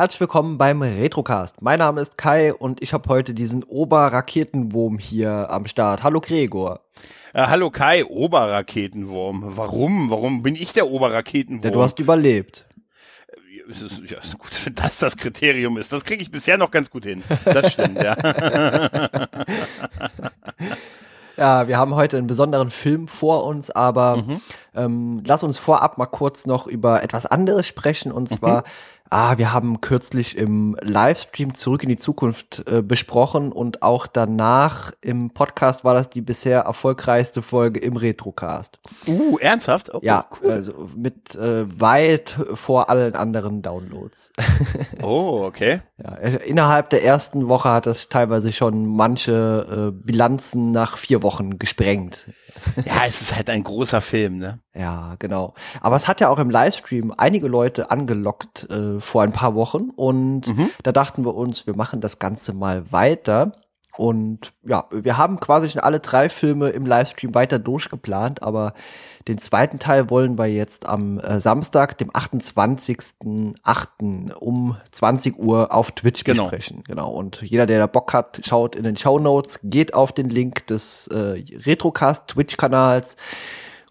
Herzlich willkommen beim Retrocast. Mein Name ist Kai und ich habe heute diesen Oberraketenwurm hier am Start. Hallo Gregor. Äh, hallo Kai, Oberraketenwurm. Warum? Warum bin ich der Oberraketenwurm? Ja, du hast überlebt. Es ist, ja, gut, wenn das das Kriterium ist. Das kriege ich bisher noch ganz gut hin. Das stimmt, ja. Ja, wir haben heute einen besonderen Film vor uns, aber mhm. ähm, lass uns vorab mal kurz noch über etwas anderes sprechen und zwar mhm. Ah, wir haben kürzlich im Livestream Zurück in die Zukunft äh, besprochen und auch danach im Podcast war das die bisher erfolgreichste Folge im Retrocast. Uh, ernsthaft? Oh, ja, cool. also mit äh, weit vor allen anderen Downloads. oh, okay. Ja, äh, innerhalb der ersten Woche hat das teilweise schon manche äh, Bilanzen nach vier Wochen gesprengt. ja, es ist halt ein großer Film, ne? Ja, genau. Aber es hat ja auch im Livestream einige Leute angelockt äh, vor ein paar Wochen und mhm. da dachten wir uns, wir machen das Ganze mal weiter. Und ja, wir haben quasi schon alle drei Filme im Livestream weiter durchgeplant, aber den zweiten Teil wollen wir jetzt am äh, Samstag, dem 28.08. um 20 Uhr auf Twitch genau. besprechen. Genau. Und jeder, der da Bock hat, schaut in den Show Notes, geht auf den Link des äh, Retrocast Twitch-Kanals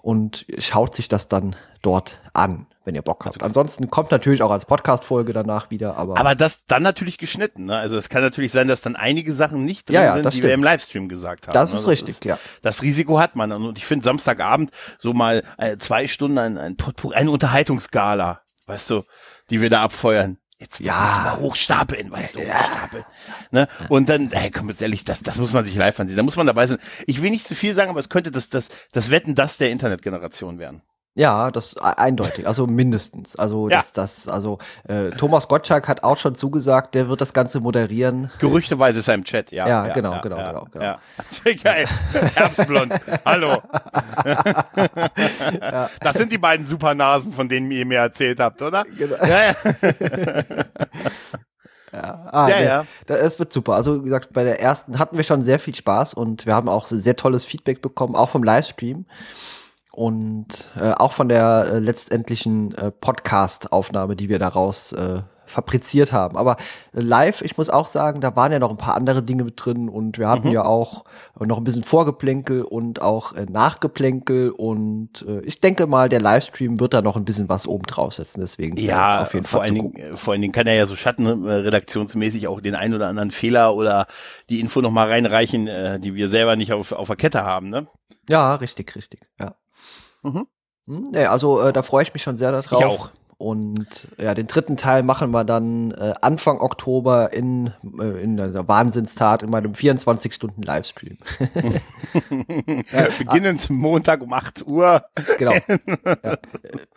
und schaut sich das dann dort an, wenn ihr Bock habt. Also, Ansonsten kommt natürlich auch als Podcast-Folge danach wieder, aber. Aber das dann natürlich geschnitten, ne? Also es kann natürlich sein, dass dann einige Sachen nicht drin ja, ja, sind, die stimmt. wir im Livestream gesagt haben. Das ne? ist das richtig, ist, ja. Das Risiko hat man. Und ich finde Samstagabend so mal äh, zwei Stunden ein, ein, eine Unterhaltungsgala, weißt du, die wir da abfeuern. Jetzt ja. mal hochstapeln, weißt du, hochstapeln. Ne? Und dann, hey, komm jetzt ehrlich, das, das muss man sich live ansehen. Da muss man dabei sein. Ich will nicht zu viel sagen, aber es könnte das, das, das Wetten, das der Internetgeneration werden. Ja, das e-, eindeutig, also mindestens. Also ja. das, das, also äh, Thomas Gottschalk hat auch schon zugesagt, der wird das Ganze moderieren. Gerüchteweise ist er im Chat, ja. Ja, ja genau, ja, genau, genau, genau. Ja. Geil. Herbstblond. Hallo. Das sind die beiden Supernasen, von denen ihr mir erzählt habt, oder? Genau. Ja, ja. Ja, ah, ja, nee, ja. Es wird super. Also wie gesagt, bei der ersten hatten wir schon sehr viel Spaß und wir haben auch sehr tolles Feedback bekommen, auch vom Livestream und äh, auch von der äh, letztendlichen äh, Podcast-Aufnahme, die wir daraus äh, fabriziert haben. Aber äh, live, ich muss auch sagen, da waren ja noch ein paar andere Dinge mit drin und wir hatten mhm. ja auch äh, noch ein bisschen Vorgeplänkel und auch äh, Nachgeplänkel und äh, ich denke mal, der Livestream wird da noch ein bisschen was oben draufsetzen. Deswegen ja, auf jeden vor Fall. Allen Dingen, vor allen Dingen kann er ja so schattenredaktionsmäßig auch den einen oder anderen Fehler oder die Info noch mal reinreichen, äh, die wir selber nicht auf, auf der Kette haben, ne? Ja, richtig, richtig, ja. Mhm. Nee, also äh, da freue ich mich schon sehr darauf. Ich auch. Und ja, den dritten Teil machen wir dann äh, Anfang Oktober in, äh, in der Wahnsinnstat in meinem 24-Stunden-Livestream. ja, Beginnend Montag um 8 Uhr. Genau. Ja,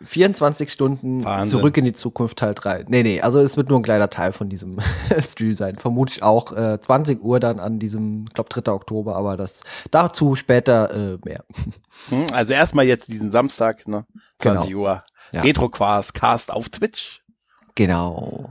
24 Stunden Wahnsinn. zurück in die Zukunft Teil 3. Nee, nee, also es wird nur ein kleiner Teil von diesem Stream sein. Vermutlich auch äh, 20 Uhr dann an diesem, ich glaube 3. Oktober, aber das dazu später äh, mehr. Hm, also erstmal jetzt diesen Samstag, ne? 20 genau. Uhr. Ja. Retrocast Cast auf Twitch. Genau.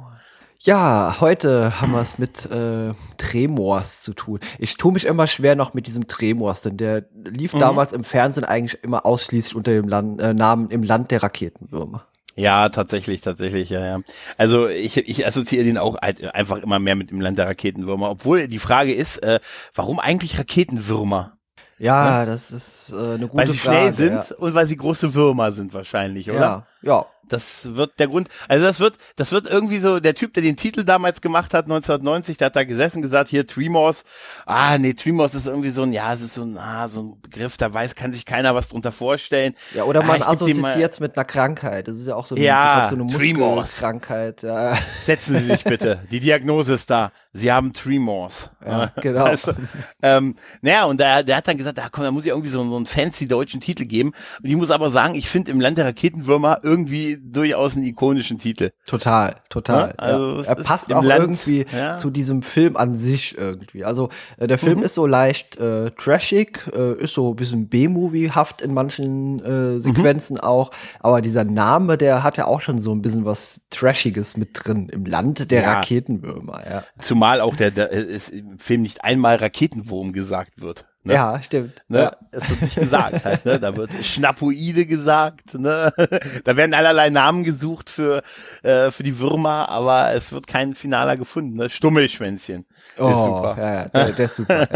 Ja, heute haben wir es mit äh, Tremors zu tun. Ich tue mich immer schwer noch mit diesem Tremors, denn der lief mhm. damals im Fernsehen eigentlich immer ausschließlich unter dem Land, äh, Namen im Land der Raketenwürmer. Ja, tatsächlich, tatsächlich, ja, ja. Also ich, ich assoziiere den auch einfach immer mehr mit dem Land der Raketenwürmer. Obwohl die Frage ist, äh, warum eigentlich Raketenwürmer? Ja, ja, das ist äh, eine gute Frage. Weil sie Frage, schnell sind ja. und weil sie große Würmer sind wahrscheinlich, oder? Ja, ja. Das wird der Grund, also das wird, das wird irgendwie so, der Typ, der den Titel damals gemacht hat, 1990, der hat da gesessen gesagt, hier Tremors, ah, nee, Tremors ist irgendwie so ein, ja, es ist so ein, ah, so ein Begriff, da weiß, kann sich keiner was drunter vorstellen. Ja, oder man ah, assoziiert es mit einer Krankheit, das ist ja auch so ja, so eine Muskelkrankheit, ja. Setzen Sie sich bitte, die Diagnose ist da, Sie haben Tremors. Ja, genau. Also, ähm, naja, und der, der hat dann gesagt, ah, komm, da muss ich irgendwie so, so einen fancy deutschen Titel geben. Und ich muss aber sagen, ich finde im Land der Raketenwürmer irgendwie durchaus einen ikonischen Titel. Total, total. Ja, also ja. Er passt auch Land, irgendwie ja. zu diesem Film an sich irgendwie. Also äh, der Film mhm. ist so leicht äh, trashig, äh, ist so ein bisschen B-Movie-haft in manchen äh, Sequenzen mhm. auch. Aber dieser Name, der hat ja auch schon so ein bisschen was Trashiges mit drin im Land der. Raketenwürmer. Ja. Zumal auch der, der ist im Film nicht einmal Raketenwurm gesagt wird. Ne? Ja, stimmt. Ne? Ja. Es wird nicht gesagt halt, ne? Da wird Schnappoide gesagt, ne? Da werden allerlei Namen gesucht für, äh, für die Würmer, aber es wird kein Finaler gefunden, ne? Stummelschwänzchen. Oh, ist super. Ja, ja, der, der ist super.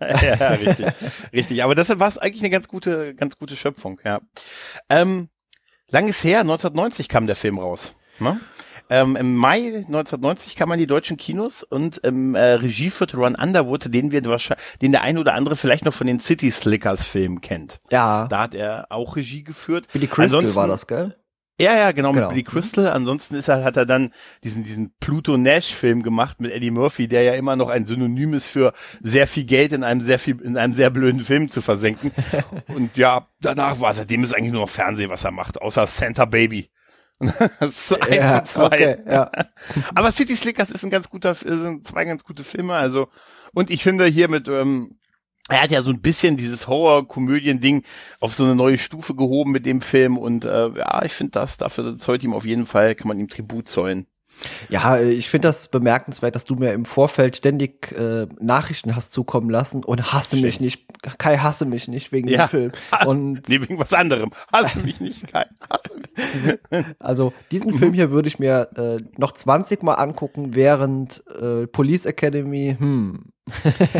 ja. ja, richtig. Richtig. Aber deshalb war es eigentlich eine ganz gute, ganz gute Schöpfung, ja. Ähm, lang ist her, 1990 kam der Film raus. Ne? Ähm, Im Mai 1990 kam man in die deutschen Kinos und im äh, Regie führte Ron Underwood, den wir wahrscheinlich, den der eine oder andere vielleicht noch von den City Slickers Filmen kennt. Ja. Da hat er auch Regie geführt. Billy Crystal Ansonsten, war das, gell? Ja, ja, genau, genau, mit Billy Crystal. Ansonsten ist er, hat er dann diesen, diesen Pluto Nash Film gemacht mit Eddie Murphy, der ja immer noch ein Synonym ist für sehr viel Geld in einem sehr viel, in einem sehr blöden Film zu versenken. Und ja, danach war seitdem ist eigentlich nur noch Fernsehen, was er macht, außer Santa Baby. das ist so eins ja, und zwei. Okay, ja. Aber City Slickers ist ein ganz guter, sind zwei ganz gute Filme, also, und ich finde hier mit, ähm, er hat ja so ein bisschen dieses Horror-Komödien-Ding auf so eine neue Stufe gehoben mit dem Film und äh, ja, ich finde das, dafür zollt ihm auf jeden Fall, kann man ihm Tribut zollen. Ja, ich finde das bemerkenswert, dass du mir im Vorfeld ständig äh, Nachrichten hast zukommen lassen und hasse Schön. mich nicht. Kai, hasse mich nicht wegen ja. dem Film. Und nee, wegen was anderem. Hasse mich nicht, Kai. Hasse. Also, diesen Film hier würde ich mir äh, noch 20 Mal angucken, während äh, Police Academy, hm.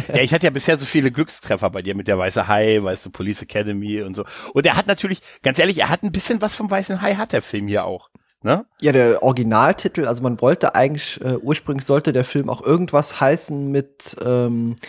ja, ich hatte ja bisher so viele Glückstreffer bei dir mit der Weiße Hai, weißt du, Police Academy und so. Und er hat natürlich, ganz ehrlich, er hat ein bisschen was vom Weißen Hai, hat der Film hier auch. Ne? Ja, der Originaltitel, also man wollte eigentlich, äh, ursprünglich sollte der Film auch irgendwas heißen mit, ähm, äh,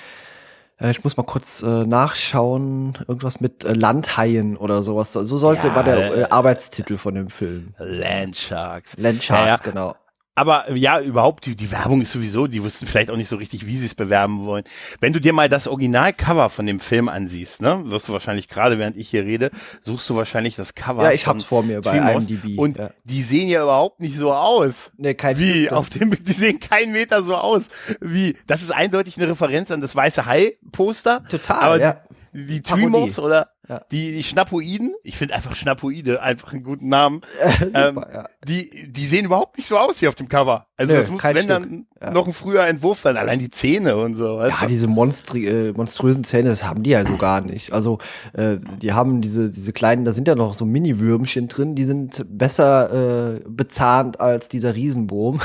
ich muss mal kurz äh, nachschauen, irgendwas mit äh, Landhaien oder sowas. So sollte ja, war der äh, Arbeitstitel von dem Film. Landsharks. Landsharks, ja, ja. genau. Aber ja, überhaupt, die, die Werbung ist sowieso, die wussten vielleicht auch nicht so richtig, wie sie es bewerben wollen. Wenn du dir mal das Originalcover von dem Film ansiehst, ne, wirst du wahrscheinlich, gerade während ich hier rede, suchst du wahrscheinlich das Cover. Ja, ich hab's vor mir bei Trimos, IMDb. Und ja. die sehen ja überhaupt nicht so aus. Nee, kein Wie, auf dem die sehen keinen Meter so aus. Wie, das ist eindeutig eine Referenz an das weiße Hai-Poster. Total, aber ja. Die, die Tremors oder ja. Die, die Schnappoiden, ich finde einfach Schnappoide einfach einen guten Namen. Super, ähm, ja. die, die sehen überhaupt nicht so aus wie auf dem Cover. Also Nö, das muss, wenn Stück. dann ja. noch ein früher Entwurf sein, allein die Zähne und so. Weißt ja, du? diese monstri äh, monströsen Zähne, das haben die ja so gar nicht. Also äh, die haben diese, diese kleinen, da sind ja noch so Mini-Würmchen drin, die sind besser äh, bezahnt als dieser Riesenwurm.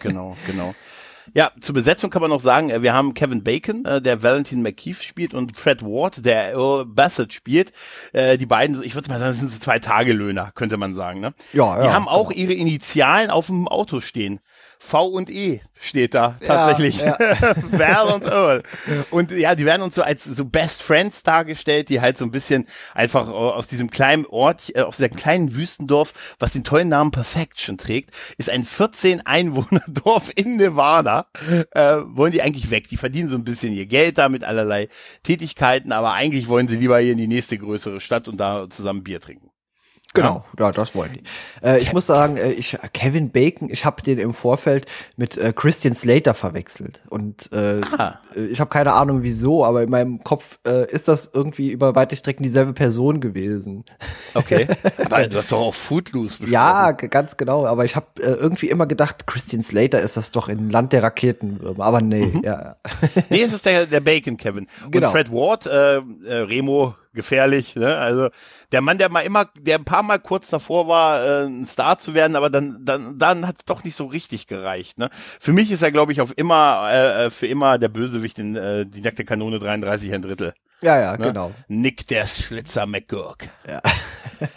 genau, genau. Ja, zur Besetzung kann man noch sagen, äh, wir haben Kevin Bacon, äh, der Valentin McKeith spielt und Fred Ward, der Earl Bassett spielt. Äh, die beiden, ich würde mal sagen, sind so zwei Tagelöhner, könnte man sagen. Ne? Ja, ja. Die haben auch ihre Initialen auf dem Auto stehen. V und E steht da tatsächlich. Ja, ja. Val und Earl. Und ja, die werden uns so als so Best Friends dargestellt, die halt so ein bisschen einfach aus diesem kleinen Ort, äh, aus diesem kleinen Wüstendorf, was den tollen Namen Perfection trägt, ist ein 14 Einwohner Dorf in Nevada. Äh, wollen die eigentlich weg? Die verdienen so ein bisschen ihr Geld da mit allerlei Tätigkeiten, aber eigentlich wollen sie lieber hier in die nächste größere Stadt und da zusammen Bier trinken. Genau, ja, ja das wollen die. Äh, ich muss sagen, äh, ich Kevin Bacon, ich habe den im Vorfeld mit äh, Christian Slater verwechselt und äh, äh ich habe keine Ahnung wieso, aber in meinem Kopf äh, ist das irgendwie über weite Strecken dieselbe Person gewesen. Okay, aber du hast doch auch Footloose besprochen. Ja, ganz genau, aber ich habe äh, irgendwie immer gedacht, Christian Slater ist das doch im Land der Raketen, aber nee, mhm. ja. nee, es ist der, der Bacon Kevin. Und genau. Fred Ward, äh, äh, Remo gefährlich. Ne? Also der Mann, der mal immer, der ein paar Mal kurz davor war, äh, ein Star zu werden, aber dann, dann, dann hat es doch nicht so richtig gereicht. Ne? Für mich ist er, glaube ich, auf immer, äh, äh, für immer der Bösewicht in äh, die nackte Kanone 33 ein Drittel. Ja, ja, ne? genau. Nick der Schlitzer McGurk. Ja.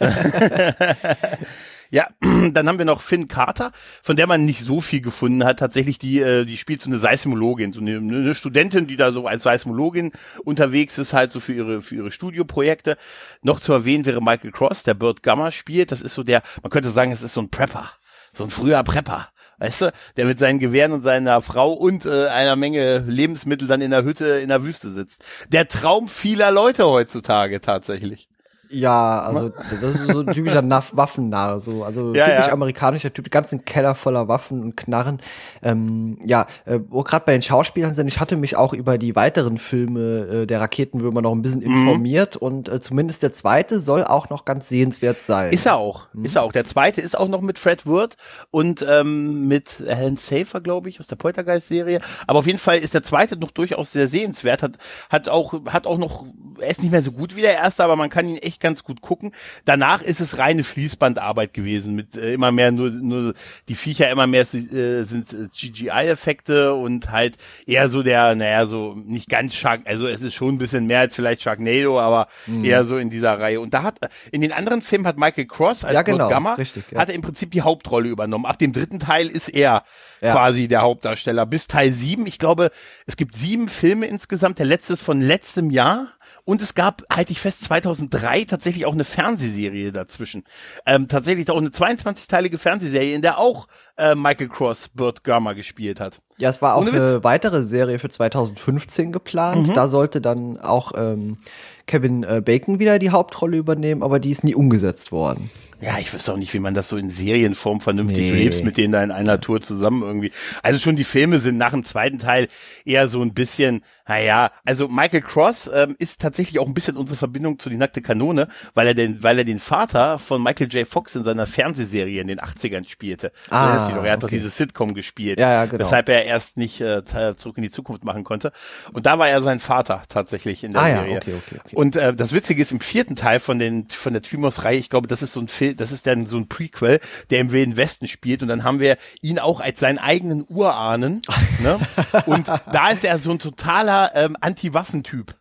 Ja, dann haben wir noch Finn Carter, von der man nicht so viel gefunden hat. Tatsächlich, die, äh, die spielt so eine Seismologin, so eine, eine Studentin, die da so als Seismologin unterwegs ist, halt so für ihre, für ihre Studioprojekte. Noch zu erwähnen wäre Michael Cross, der Burt Gamma spielt. Das ist so der, man könnte sagen, es ist so ein Prepper. So ein früher Prepper. Weißt du, der mit seinen Gewehren und seiner Frau und äh, einer Menge Lebensmittel dann in der Hütte in der Wüste sitzt. Der Traum vieler Leute heutzutage tatsächlich. Ja, also das ist so ein typischer Waffennarr, so also ja, typisch ja. amerikanischer Typ, ganzen Keller voller Waffen und Knarren. Ähm, ja, äh, wo gerade bei den Schauspielern sind, ich hatte mich auch über die weiteren Filme äh, der Raketenwürmer noch ein bisschen mhm. informiert und äh, zumindest der zweite soll auch noch ganz sehenswert sein. Ist er auch, mhm. ist er auch. Der zweite ist auch noch mit Fred Word und ähm, mit Helen Safer, glaube ich, aus der Poltergeist-Serie. Aber auf jeden Fall ist der zweite noch durchaus sehr sehenswert. Hat, hat auch, hat auch noch, er ist nicht mehr so gut wie der erste, aber man kann ihn echt ganz gut gucken. Danach ist es reine Fließbandarbeit gewesen mit äh, immer mehr nur, nur die Viecher immer mehr äh, sind äh, CGI-Effekte und halt eher so der, naja, so nicht ganz Shark, also es ist schon ein bisschen mehr als vielleicht Sharknado, aber mhm. eher so in dieser Reihe. Und da hat, in den anderen Filmen hat Michael Cross als ja, genau, Gamma, richtig, ja. hat er im Prinzip die Hauptrolle übernommen. Ab dem dritten Teil ist er ja. quasi der Hauptdarsteller. Bis Teil sieben, ich glaube, es gibt sieben Filme insgesamt. Der letzte ist von letztem Jahr. Und es gab, halte ich fest, 2003 tatsächlich auch eine Fernsehserie dazwischen. Ähm, tatsächlich auch eine 22-teilige Fernsehserie, in der auch äh, Michael Cross Burt Gurma gespielt hat. Ja, es war auch eine weitere Serie für 2015 geplant. Mhm. Da sollte dann auch ähm, Kevin äh, Bacon wieder die Hauptrolle übernehmen, aber die ist nie umgesetzt worden. Ja, ich wüsste auch nicht, wie man das so in Serienform vernünftig nee. lebst, mit denen da in einer Tour zusammen irgendwie. Also schon die Filme sind nach dem zweiten Teil eher so ein bisschen, naja, also Michael Cross ähm, ist tatsächlich auch ein bisschen unsere Verbindung zu die nackte Kanone, weil er den, weil er den Vater von Michael J. Fox in seiner Fernsehserie in den 80ern spielte. Ah, er hat okay. doch diese Sitcom gespielt. Ja, ja, genau. Weshalb er erst nicht äh, zurück in die Zukunft machen konnte. Und da war er sein Vater tatsächlich in der ah, Serie. Ja, okay, okay, okay. Und äh, das Witzige ist, im vierten Teil von den von der Trimos-Reihe, ich glaube, das ist so ein Film, das ist dann so ein Prequel, der im Wilden Westen spielt. Und dann haben wir ihn auch als seinen eigenen Urahnen. ne? Und da ist er so ein totaler ähm, Anti-Waffen-Typ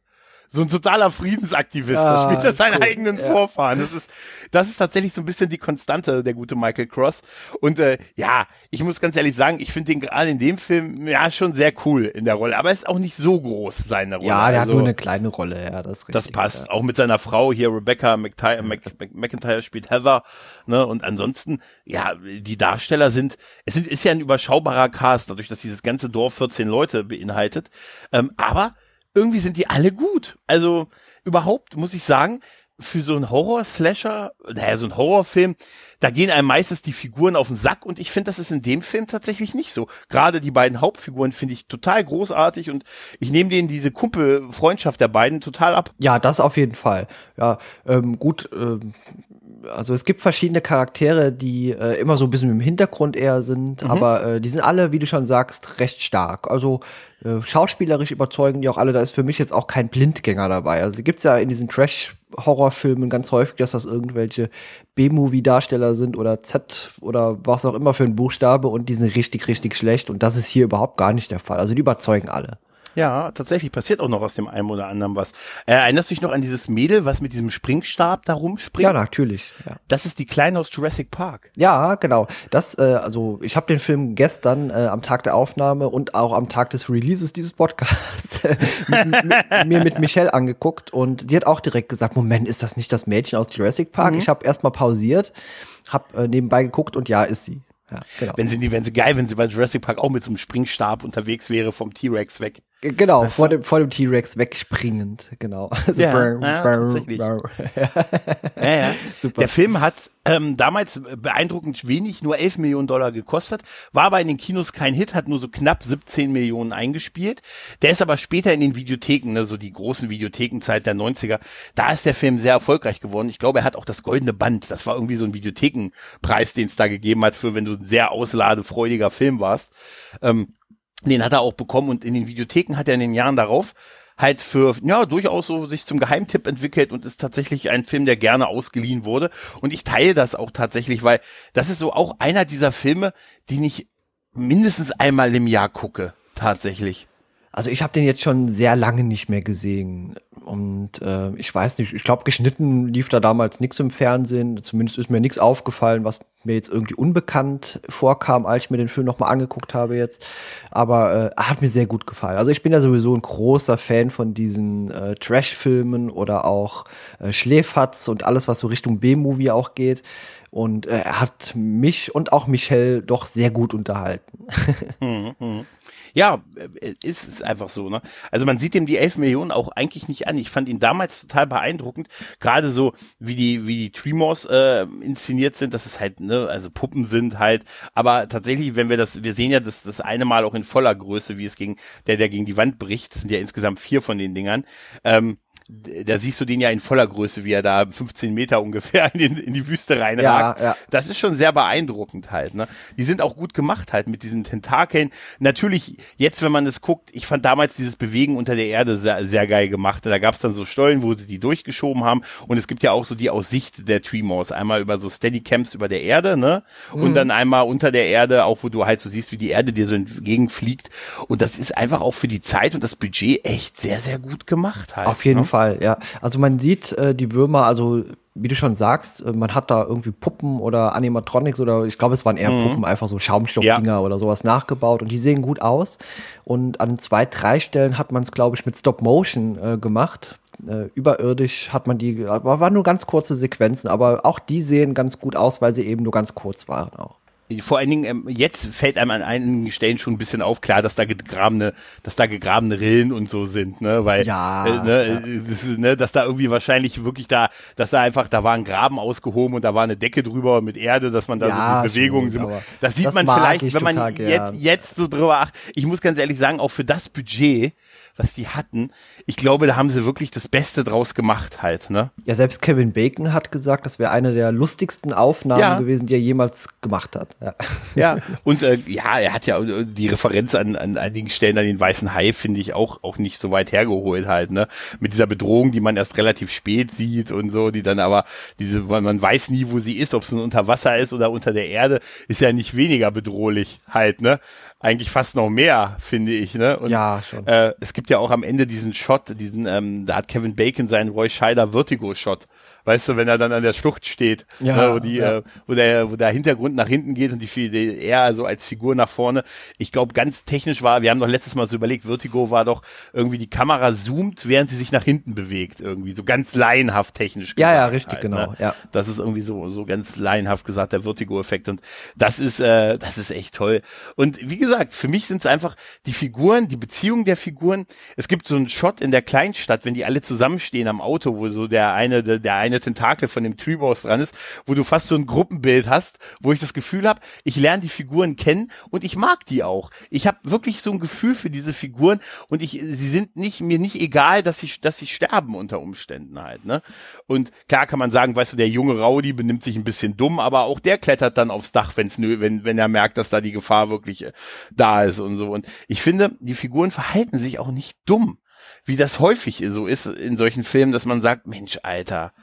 so ein totaler Friedensaktivist. Ah, da spielt er seinen cool. eigenen ja. Vorfahren. Das ist, das ist tatsächlich so ein bisschen die Konstante, der gute Michael Cross. Und äh, ja, ich muss ganz ehrlich sagen, ich finde den gerade in dem Film ja schon sehr cool in der Rolle. Aber er ist auch nicht so groß, seine Rolle. Ja, der also, hat nur eine kleine Rolle, ja, das richtig. Das passt. Ja. Auch mit seiner Frau hier, Rebecca McTy Mc, Mc, McIntyre spielt Heather. Ne? Und ansonsten, ja, die Darsteller sind, es sind, ist ja ein überschaubarer Cast, dadurch, dass dieses ganze Dorf 14 Leute beinhaltet. Ähm, aber irgendwie sind die alle gut. Also überhaupt muss ich sagen, für so einen Horror-Slasher, naja, so ein Horrorfilm, da gehen einem meistens die Figuren auf den Sack und ich finde, das ist in dem Film tatsächlich nicht so. Gerade die beiden Hauptfiguren finde ich total großartig und ich nehme denen diese Kumpelfreundschaft der beiden total ab. Ja, das auf jeden Fall. Ja, ähm, gut, ähm, also es gibt verschiedene Charaktere, die äh, immer so ein bisschen im Hintergrund eher sind, mhm. aber äh, die sind alle, wie du schon sagst, recht stark. Also äh, schauspielerisch überzeugen die auch alle. Da ist für mich jetzt auch kein Blindgänger dabei. Also gibt's ja in diesen Trash-Horrorfilmen ganz häufig, dass das irgendwelche B-Movie-Darsteller sind oder Z oder was auch immer für ein Buchstabe und die sind richtig, richtig schlecht. Und das ist hier überhaupt gar nicht der Fall. Also die überzeugen alle. Ja, tatsächlich passiert auch noch aus dem einen oder anderen was. Äh, erinnerst du dich noch an dieses Mädel, was mit diesem Springstab da rumspringt? Ja, natürlich. Ja. Das ist die Kleine aus Jurassic Park. Ja, genau. Das, äh, also ich habe den Film gestern äh, am Tag der Aufnahme und auch am Tag des Releases dieses Podcasts mir mit Michelle angeguckt und sie hat auch direkt gesagt, Moment, ist das nicht das Mädchen aus Jurassic Park? Mhm. Ich habe erstmal pausiert, habe äh, nebenbei geguckt und ja, ist sie. Ja, genau. Wenn sie, wenn sie geil, wenn sie bei Jurassic Park auch mit so einem Springstab unterwegs wäre vom T-Rex weg. Genau, vor dem, vor dem T-Rex wegspringend, genau. Also ja, burr, ja, tatsächlich. Burr. ja, ja. Super. Der Film hat ähm, damals beeindruckend wenig, nur 11 Millionen Dollar gekostet, war aber in den Kinos kein Hit, hat nur so knapp 17 Millionen eingespielt. Der ist aber später in den Videotheken, ne, so die großen Videothekenzeit der 90er, da ist der Film sehr erfolgreich geworden. Ich glaube, er hat auch das Goldene Band, das war irgendwie so ein Videothekenpreis, den es da gegeben hat, für wenn du ein sehr ausladefreudiger Film warst. Ähm, den hat er auch bekommen und in den Videotheken hat er in den Jahren darauf halt für, ja, durchaus so sich zum Geheimtipp entwickelt und ist tatsächlich ein Film, der gerne ausgeliehen wurde. Und ich teile das auch tatsächlich, weil das ist so auch einer dieser Filme, die ich mindestens einmal im Jahr gucke, tatsächlich. Also ich habe den jetzt schon sehr lange nicht mehr gesehen. Und äh, ich weiß nicht, ich glaube, geschnitten lief da damals nichts im Fernsehen. Zumindest ist mir nichts aufgefallen, was mir jetzt irgendwie unbekannt vorkam, als ich mir den Film nochmal angeguckt habe jetzt. Aber äh, hat mir sehr gut gefallen. Also ich bin ja sowieso ein großer Fan von diesen äh, Trash-Filmen oder auch äh, Schläferz und alles, was so Richtung B-Movie auch geht. Und äh, er hat mich und auch Michelle doch sehr gut unterhalten. Mhm, mhm. Ja, äh, ist es einfach so, ne? Also man sieht ihm die 11 Millionen auch eigentlich nicht an. Ich fand ihn damals total beeindruckend, gerade so wie die wie die Tremors äh, inszeniert sind, dass es halt ne, also Puppen sind halt, aber tatsächlich, wenn wir das wir sehen ja das das eine Mal auch in voller Größe, wie es gegen der der gegen die Wand bricht, das sind ja insgesamt vier von den Dingern. Ähm, da siehst du den ja in voller Größe, wie er da 15 Meter ungefähr in, in die Wüste reinragt. Ja, ja. Das ist schon sehr beeindruckend halt. Ne? Die sind auch gut gemacht halt mit diesen Tentakeln. Natürlich, jetzt wenn man es guckt, ich fand damals dieses Bewegen unter der Erde sehr, sehr geil gemacht. Da gab es dann so Stollen, wo sie die durchgeschoben haben. Und es gibt ja auch so die Aussicht der Tremors. Einmal über so Steadycams über der Erde, ne? Und mhm. dann einmal unter der Erde, auch wo du halt so siehst, wie die Erde dir so entgegenfliegt. Und das ist einfach auch für die Zeit und das Budget echt sehr, sehr gut gemacht halt. Auf jeden ne? Fall. Fall, ja. Also man sieht äh, die Würmer, also wie du schon sagst, äh, man hat da irgendwie Puppen oder Animatronics oder ich glaube, es waren eher mhm. Puppen, einfach so Schaumstoffdinger ja. oder sowas nachgebaut und die sehen gut aus. Und an zwei, drei Stellen hat man es, glaube ich, mit Stop Motion äh, gemacht. Äh, überirdisch hat man die, aber waren nur ganz kurze Sequenzen, aber auch die sehen ganz gut aus, weil sie eben nur ganz kurz waren auch vor allen Dingen, ähm, jetzt fällt einem an einigen Stellen schon ein bisschen auf, klar, dass da gegrabene, dass da gegrabene Rillen und so sind, ne, weil, ja, äh, ne, ja. Das ist, ne, dass da irgendwie wahrscheinlich wirklich da, dass da einfach, da war ein Graben ausgehoben und da war eine Decke drüber mit Erde, dass man da ja, so die Bewegungen sieht. Das sieht das man vielleicht, wenn man jetzt, jetzt so drüber acht. Ich muss ganz ehrlich sagen, auch für das Budget, was die hatten, ich glaube, da haben sie wirklich das Beste draus gemacht halt, ne? Ja, selbst Kevin Bacon hat gesagt, das wäre eine der lustigsten Aufnahmen ja. gewesen, die er jemals gemacht hat. Ja, ja und äh, ja, er hat ja die Referenz an, an einigen Stellen an den weißen Hai, finde ich, auch, auch nicht so weit hergeholt halt, ne? Mit dieser Bedrohung, die man erst relativ spät sieht und so, die dann aber diese, weil man weiß nie, wo sie ist, ob es nun unter Wasser ist oder unter der Erde, ist ja nicht weniger bedrohlich halt, ne? Eigentlich fast noch mehr, finde ich. Ne? Und, ja, schon. Äh, es gibt ja auch am Ende diesen Shot, diesen, ähm, da hat Kevin Bacon seinen Roy Scheider Vertigo-Shot weißt du, wenn er dann an der Schlucht steht, ja, ne, wo die, ja. äh, wo der, wo der Hintergrund nach hinten geht und die, die er so als Figur nach vorne. Ich glaube, ganz technisch war, wir haben doch letztes Mal so überlegt, Vertigo war doch irgendwie die Kamera zoomt, während sie sich nach hinten bewegt, irgendwie so ganz laienhaft technisch. Ja, ja, richtig, halt, genau. Ne? Ja. Das ist irgendwie so, so ganz laienhaft gesagt, der Vertigo-Effekt und das ist, äh, das ist echt toll. Und wie gesagt, für mich sind es einfach die Figuren, die Beziehung der Figuren. Es gibt so einen Shot in der Kleinstadt, wenn die alle zusammenstehen am Auto, wo so der eine, der, der eine eine Tentakel von dem Treeboss dran ist, wo du fast so ein Gruppenbild hast, wo ich das Gefühl habe, ich lerne die Figuren kennen und ich mag die auch. Ich habe wirklich so ein Gefühl für diese Figuren und ich, sie sind nicht mir nicht egal, dass sie, dass sie sterben unter Umständen halt. Ne? Und klar kann man sagen, weißt du, der junge Rowdy benimmt sich ein bisschen dumm, aber auch der klettert dann aufs Dach, wenn's nö, wenn wenn er merkt, dass da die Gefahr wirklich äh, da ist und so. Und ich finde, die Figuren verhalten sich auch nicht dumm wie das häufig so ist in solchen Filmen, dass man sagt, Mensch, Alter,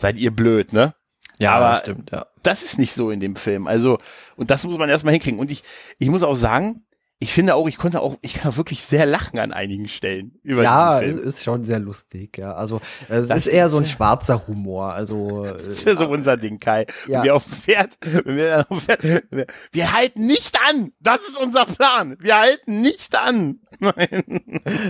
seid ihr blöd, ne? Ja, aber das stimmt, ja. Das ist nicht so in dem Film. Also, und das muss man erstmal hinkriegen. Und ich, ich muss auch sagen, ich finde auch, ich konnte auch, ich kann auch wirklich sehr lachen an einigen Stellen über ja, diesen Film. ist schon sehr lustig, ja. Also es das ist eher so ein schwarzer Humor. Also das wäre so unser Ding, Kai. Ja. Wenn wir auf dem Pferd, wenn wir auf Pferd, wir halten nicht an. Das ist unser Plan. Wir halten nicht an. Nein.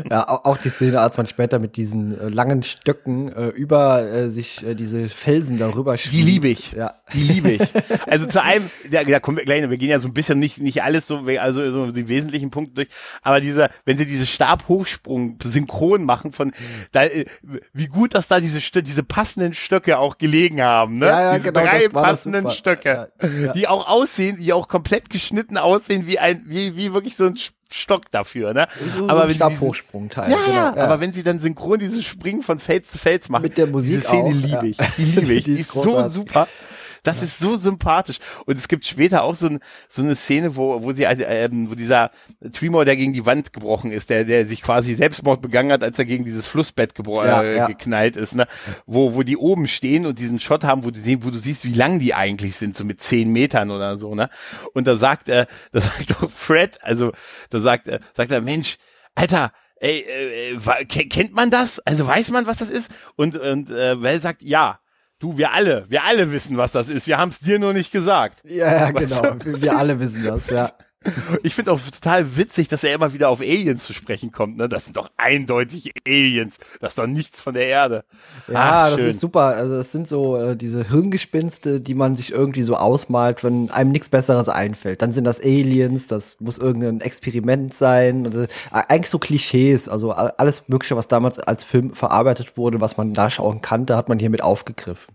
Ja, auch die Szene, als man später mit diesen äh, langen Stöcken äh, über äh, sich äh, diese Felsen darüber schwimmt. Die liebe ich. Ja. Die liebe ich. Also zu einem, da, da kommen wir gleich, wir gehen ja so ein bisschen nicht, nicht alles so, also so die wesentlichen Punkte durch, aber dieser, wenn sie diese Stabhochsprung synchron machen von, da, äh, wie gut, dass da diese diese passenden Stöcke auch gelegen haben, ne? Ja, ja, diese genau, drei passenden Stöcke, ja, die auch aussehen, die auch komplett geschnitten aussehen wie ein, wie, wie wirklich so ein Stock dafür, ne? So aber wenn Stabhochsprungteil. Ja, genau, ja, aber wenn sie dann synchron dieses Springen von Fels zu Fels machen, mit der Musik diese Szene liebe ich, die liebe ich, die, die ist, ist so super. Das ja. ist so sympathisch. Und es gibt später auch so, ein, so eine Szene, wo, wo sie, ähm, wo dieser Tremor, der gegen die Wand gebrochen ist, der, der sich quasi Selbstmord begangen hat, als er gegen dieses Flussbett ja, äh, ja. geknallt ist, ne? Wo, wo die oben stehen und diesen Shot haben, wo du, siehst, wo du siehst, wie lang die eigentlich sind, so mit zehn Metern oder so, ne? Und da sagt er, da sagt doch Fred, also da sagt er, sagt er, Mensch, Alter, ey, äh, äh kennt man das? Also weiß man, was das ist? Und, und äh, Well sagt, ja. Du, wir alle, wir alle wissen, was das ist. Wir haben es dir nur nicht gesagt. Ja, ja genau. Wir alle wissen das, ja. Ich finde auch total witzig, dass er immer wieder auf Aliens zu sprechen kommt. Ne? Das sind doch eindeutig Aliens. Das ist doch nichts von der Erde. Ja, Ach, das ist super. Also das sind so äh, diese Hirngespinste, die man sich irgendwie so ausmalt, wenn einem nichts Besseres einfällt. Dann sind das Aliens, das muss irgendein Experiment sein. Oder, äh, eigentlich so Klischees. Also alles Mögliche, was damals als Film verarbeitet wurde, was man da schon kannte, hat man hier mit aufgegriffen.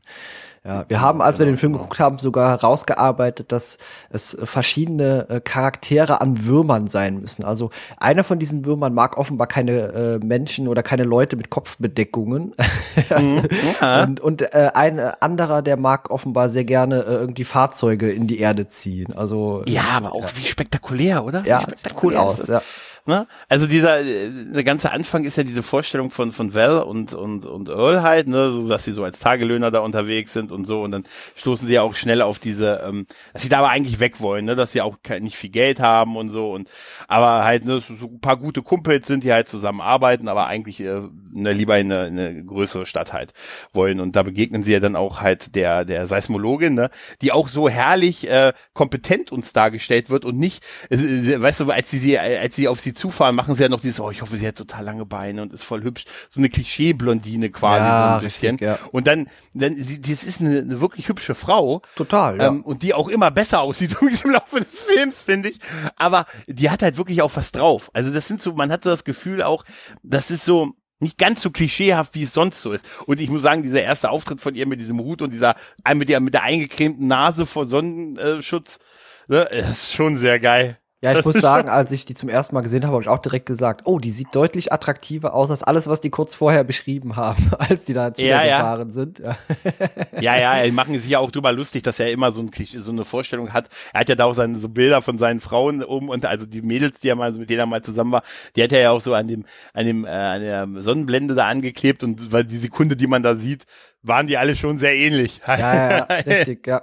Ja, wir haben, als wir den Film geguckt haben, sogar herausgearbeitet, dass es verschiedene äh, Charaktere an Würmern sein müssen. Also einer von diesen Würmern mag offenbar keine äh, Menschen oder keine Leute mit Kopfbedeckungen. also, mhm. ja. Und, und äh, ein anderer, der mag offenbar sehr gerne äh, irgendwie Fahrzeuge in die Erde ziehen. Also ja, aber auch ja. wie spektakulär, oder? Ja, sieht cool aus. Ja. Ne? Also dieser äh, der ganze Anfang ist ja diese Vorstellung von von Val und und und Earl halt, ne, so dass sie so als Tagelöhner da unterwegs sind und so. Und dann stoßen sie ja auch schnell auf diese, ähm, dass sie da aber eigentlich weg wollen, ne, dass sie auch kein, nicht viel Geld haben und so. Und aber halt ne, so, so ein paar gute Kumpels sind, die halt zusammenarbeiten, aber eigentlich äh, ne, lieber in eine, in eine größere Stadt halt wollen. Und da begegnen sie ja dann auch halt der der Seismologin, ne, die auch so herrlich äh, kompetent uns dargestellt wird und nicht, äh, weißt du, als sie sie als sie auf sie zufahren, machen sie ja noch dieses, oh, ich hoffe, sie hat total lange Beine und ist voll hübsch. So eine Klischee-Blondine quasi ja, so ein bisschen. Richtig, ja. Und dann, dann, sie, das ist eine, eine wirklich hübsche Frau. Total, ja. Ähm, und die auch immer besser aussieht im Laufe des Films, finde ich. Aber die hat halt wirklich auch was drauf. Also das sind so, man hat so das Gefühl auch, das ist so, nicht ganz so klischeehaft, wie es sonst so ist. Und ich muss sagen, dieser erste Auftritt von ihr mit diesem Hut und dieser, mit der, mit der eingecremten Nase vor Sonnenschutz, ne, ist schon sehr geil. Ja, ich muss sagen, als ich die zum ersten Mal gesehen habe, habe ich auch direkt gesagt, oh, die sieht deutlich attraktiver aus als alles, was die kurz vorher beschrieben haben, als die da zu ja, gefahren sind. Ja. ja, ja, die machen sich ja auch drüber lustig, dass er immer so, ein, so eine Vorstellung hat. Er hat ja da auch seine so Bilder von seinen Frauen um und also die Mädels, die er mal mit denen er mal zusammen war, die hat er ja auch so an dem an dem äh, an der Sonnenblende da angeklebt und weil die Sekunde, die man da sieht, waren die alle schon sehr ähnlich. Ja, ja, ja richtig, ja.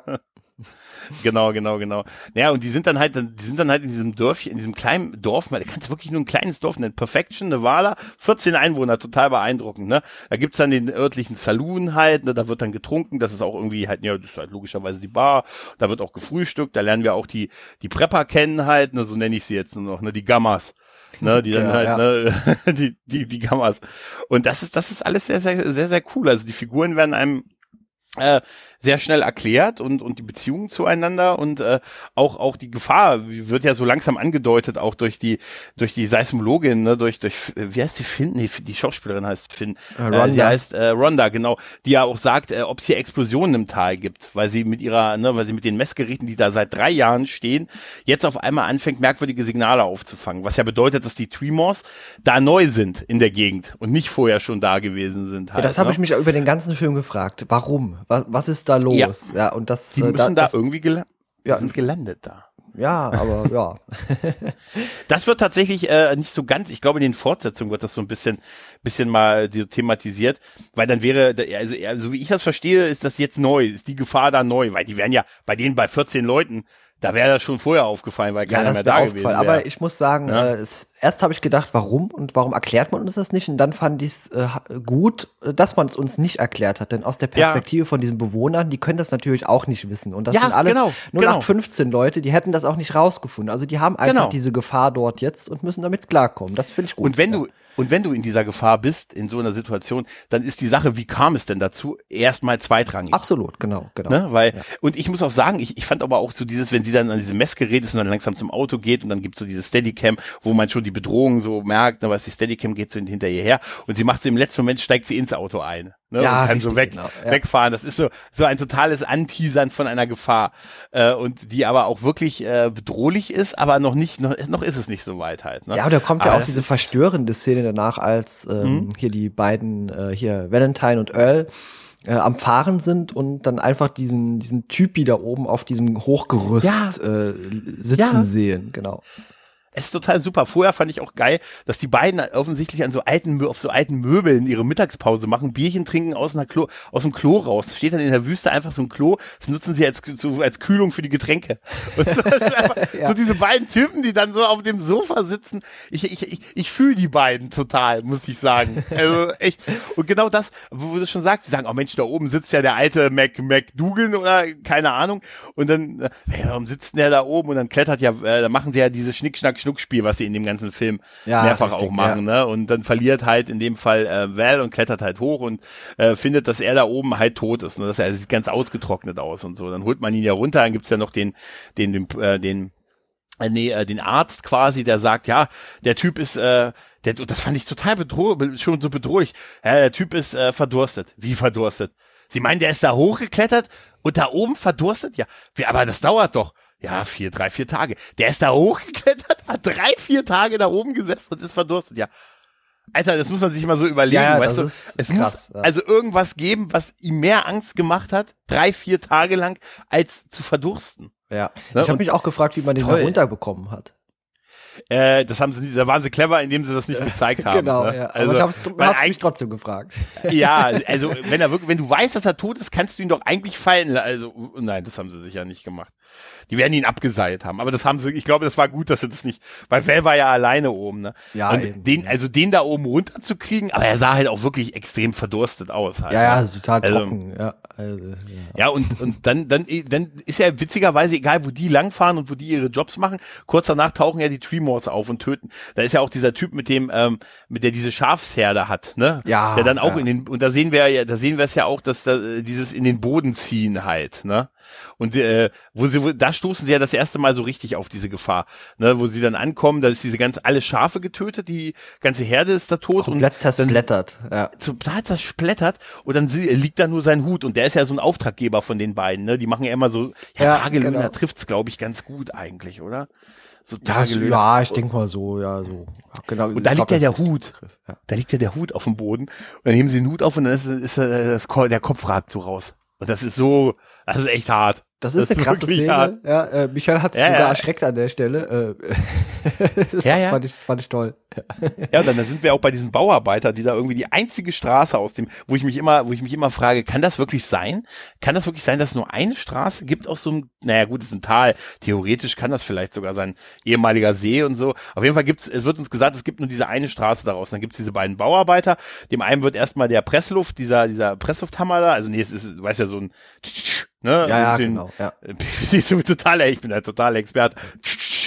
Genau, genau, genau. Ja, und die sind dann halt, die sind dann halt in diesem Dörfchen, in diesem kleinen Dorf, man kann es wirklich nur ein kleines Dorf nennen, Perfection, Nevada, 14 Einwohner, total beeindruckend, ne? Da gibt's dann den örtlichen Saloon halt, ne? da wird dann getrunken, das ist auch irgendwie halt, ja, das ist halt logischerweise die Bar, da wird auch gefrühstückt, da lernen wir auch die, die Prepper kennen halt, ne? so nenne ich sie jetzt nur noch, ne? Die Gammas ne, die dann ja, halt, ja. ne, die, die, die Gammas. Und das ist, das ist alles sehr, sehr, sehr, sehr cool. Also die Figuren werden einem äh, sehr schnell erklärt und und die Beziehungen zueinander und äh, auch auch die Gefahr wird ja so langsam angedeutet auch durch die durch die Seismologin ne durch durch wie heißt die Finn? Nee, die Schauspielerin heißt Finn. Äh, Ronda. Äh, sie heißt äh, Ronda genau. Die ja auch sagt äh, ob es hier Explosionen im Tal gibt weil sie mit ihrer ne weil sie mit den Messgeräten die da seit drei Jahren stehen jetzt auf einmal anfängt merkwürdige Signale aufzufangen. Was ja bedeutet dass die Tremors da neu sind in der Gegend und nicht vorher schon da gewesen sind halt, ja, das habe ne? ich mich über den ganzen Film gefragt. Warum? Was, was ist da los? Ja, ja und das. Die äh, müssen da, da das, irgendwie gel ja, sind gelandet da. Ja, aber ja. das wird tatsächlich äh, nicht so ganz, ich glaube, in den Fortsetzungen wird das so ein bisschen, bisschen mal thematisiert, weil dann wäre, also so wie ich das verstehe, ist das jetzt neu, ist die Gefahr da neu, weil die werden ja bei denen bei 14 Leuten da wäre das schon vorher aufgefallen, weil keiner ja, mehr da gewesen wäre. Aber ich muss sagen, ja? äh, es, erst habe ich gedacht, warum und warum erklärt man uns das nicht? Und dann fand ich es äh, gut, äh, dass man es uns nicht erklärt hat. Denn aus der Perspektive ja. von diesen Bewohnern, die können das natürlich auch nicht wissen. Und das sind alles genau, nur genau. 15 Leute, die hätten das auch nicht rausgefunden. Also die haben einfach genau. diese Gefahr dort jetzt und müssen damit klarkommen. Das finde ich gut. Und wenn du, und wenn du in dieser Gefahr bist, in so einer Situation, dann ist die Sache, wie kam es denn dazu, erstmal zweitrangig. Absolut, genau, genau. Ne? Weil, ja. und ich muss auch sagen, ich, ich fand aber auch so dieses, wenn sie dann an diesem Messgerät ist und dann langsam zum Auto geht und dann gibt's so dieses Steadycam, wo man schon die Bedrohung so merkt, ne, was die Steadycam geht so hinter ihr her und sie macht sie im letzten Moment, steigt sie ins Auto ein ne, ja, und kann richtig, so weg, genau, ja. wegfahren. Das ist so, so ein totales Anteasern von einer Gefahr äh, und die aber auch wirklich äh, bedrohlich ist, aber noch nicht, noch, noch ist es nicht so weit halt. Ne? Ja, und da kommt aber ja auch diese verstörende Szene danach, als ähm, hm? hier die beiden, äh, hier Valentine und Earl, äh, am Fahren sind und dann einfach diesen, diesen Typi da oben auf diesem Hochgerüst ja. äh, sitzen ja. sehen, genau. Es ist total super. Vorher fand ich auch geil, dass die beiden offensichtlich an so alten, auf so alten Möbeln ihre Mittagspause machen, Bierchen trinken aus, einer Klo, aus dem Klo raus. Steht dann in der Wüste einfach so ein Klo. Das nutzen sie als, so, als Kühlung für die Getränke. So, einfach, ja. so diese beiden Typen, die dann so auf dem Sofa sitzen. Ich, ich, ich, ich fühle die beiden total, muss ich sagen. Also echt. Und genau das, wo du schon sagst, sie sagen, oh Mensch, da oben sitzt ja der alte Mac, McDougal oder keine Ahnung. Und dann, äh, hey, warum sitzt der da oben? Und dann klettert ja, äh, da machen sie ja diese Schnick, Schnack, Schnuckspiel, was sie in dem ganzen Film ja, mehrfach richtig, auch machen, ja. ne? Und dann verliert halt in dem Fall äh, Val und klettert halt hoch und äh, findet, dass er da oben halt tot ist. Ne? Das er sieht ganz ausgetrocknet aus und so. Dann holt man ihn ja runter, dann gibt's ja noch den, den, den, äh, den äh, nee, äh, den Arzt quasi, der sagt, ja, der Typ ist, äh, der, das fand ich total bedrohlich, schon so bedrohlich. Ja, der Typ ist äh, verdurstet. Wie verdurstet? Sie meinen, der ist da hochgeklettert und da oben verdurstet? Ja, wie, aber das dauert doch. Ja, vier, drei, vier Tage. Der ist da hochgeklettert, hat drei, vier Tage da oben gesessen und ist verdurstet. Ja. Alter, das muss man sich mal so überlegen, ja, weißt du? Es krass, muss ja. also irgendwas geben, was ihm mehr Angst gemacht hat, drei, vier Tage lang, als zu verdursten. Ja. Ne? Ich habe mich auch gefragt, wie man den da runterbekommen hat. Äh, das haben sie, da waren sie clever, indem sie das nicht gezeigt haben. genau, ne? ja. Also, Aber ich hab's, hab's mich trotzdem gefragt. ja, also wenn er wirklich, wenn du weißt, dass er tot ist, kannst du ihn doch eigentlich fallen. Also nein, das haben sie sicher nicht gemacht. Die werden ihn abgeseilt haben. Aber das haben sie, ich glaube, das war gut, dass sie das nicht, weil Val war ja alleine oben, ne? Ja. Und eben, den, also den da oben runterzukriegen, aber er sah halt auch wirklich extrem verdurstet aus halt. Ja, ja, ne? total also, trocken, ja. Also, ja. ja, und, und dann, dann, dann ist ja witzigerweise egal, wo die langfahren und wo die ihre Jobs machen. Kurz danach tauchen ja die Tremors auf und töten. Da ist ja auch dieser Typ mit dem, ähm, mit der diese Schafsherde hat, ne? Ja. Der dann auch ja. in den, und da sehen wir ja, da sehen wir es ja auch, dass da, dieses in den Boden ziehen halt, ne? Und äh, wo sie, wo, da stoßen sie ja das erste Mal so richtig auf diese Gefahr, ne, wo sie dann ankommen, da ist diese ganz alle Schafe getötet, die ganze Herde ist da tot Komplett und zersplättert, ja. Total zersplättert und dann liegt da nur sein Hut und der ist ja so ein Auftraggeber von den beiden, ne? Die machen ja immer so, ja, ja Tagelöhner genau. trifft's, glaube ich, ganz gut eigentlich, oder? So Tagelöhner. Ja, ich denke mal so, ja, so. Genau. Und da liegt ja der Hut. Ja. Da liegt ja der Hut auf dem Boden. Und dann heben sie den Hut auf und dann ist, ist, ist das, der Kopf ragt so raus. Und das ist so, das ist echt hart. Das ist das eine krasse Szene. Hart. Ja, äh, Michael hat sich ja, sogar ja. erschreckt an der Stelle. Äh, das ja, ja. Fand, ich, fand ich toll. Ja, dann, dann sind wir auch bei diesen Bauarbeiter, die da irgendwie die einzige Straße aus dem, wo ich mich immer, wo ich mich immer frage, kann das wirklich sein? Kann das wirklich sein, dass es nur eine Straße gibt aus so einem, naja gut, es ist ein Tal. Theoretisch kann das vielleicht sogar sein ehemaliger See und so. Auf jeden Fall gibt's, es wird uns gesagt, es gibt nur diese eine Straße daraus. Und dann gibt's diese beiden Bauarbeiter. Dem einen wird erstmal der Pressluft, dieser, dieser Presslufthammer da, also nee, es ist, du weißt ja, so ein Ne? Ja, ja, den, genau. Ja. Siehst du, total, ich bin ein totaler Experte.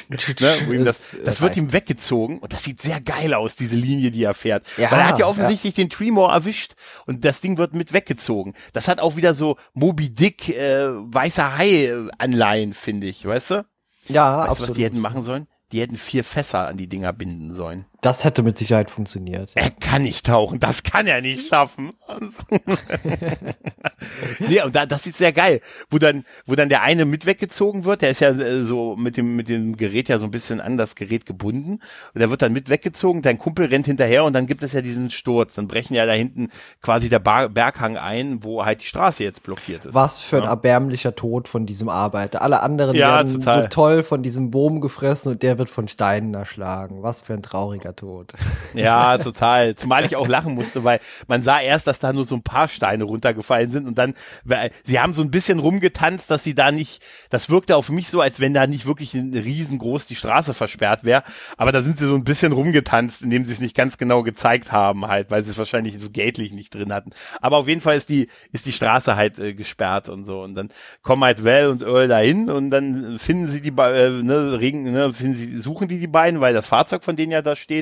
ne? das, das wird ihm weggezogen und das sieht sehr geil aus, diese Linie, die er fährt. Ja, Weil er hat ja offensichtlich ja. den Tremor erwischt und das Ding wird mit weggezogen. Das hat auch wieder so Moby Dick, äh, weißer Hai-Anleihen, finde ich, weißt du? Ja, weißt absolut. Du, was die hätten machen sollen? Die hätten vier Fässer an die Dinger binden sollen. Das hätte mit Sicherheit funktioniert. Er kann nicht tauchen, das kann er nicht schaffen. nee, und da, das ist sehr geil, wo dann, wo dann der eine mit weggezogen wird, der ist ja äh, so mit dem, mit dem Gerät ja so ein bisschen an das Gerät gebunden und der wird dann mit weggezogen, dein Kumpel rennt hinterher und dann gibt es ja diesen Sturz, dann brechen ja da hinten quasi der Bar Berghang ein, wo halt die Straße jetzt blockiert ist. Was für ein ja. erbärmlicher Tod von diesem Arbeiter. Alle anderen ja, werden total. so toll von diesem Boom gefressen und der wird von Steinen erschlagen. Was für ein trauriger tot. Ja, total. Zumal ich auch lachen musste, weil man sah erst, dass da nur so ein paar Steine runtergefallen sind und dann, sie haben so ein bisschen rumgetanzt, dass sie da nicht, das wirkte auf mich so, als wenn da nicht wirklich riesengroß die Straße versperrt wäre, aber da sind sie so ein bisschen rumgetanzt, indem sie es nicht ganz genau gezeigt haben halt, weil sie es wahrscheinlich so gatelig nicht drin hatten. Aber auf jeden Fall ist die, ist die Straße halt äh, gesperrt und so und dann kommen halt Well und Earl dahin und dann finden sie die, äh, ne, Regen, ne, finden sie, suchen die die beiden, weil das Fahrzeug von denen ja da steht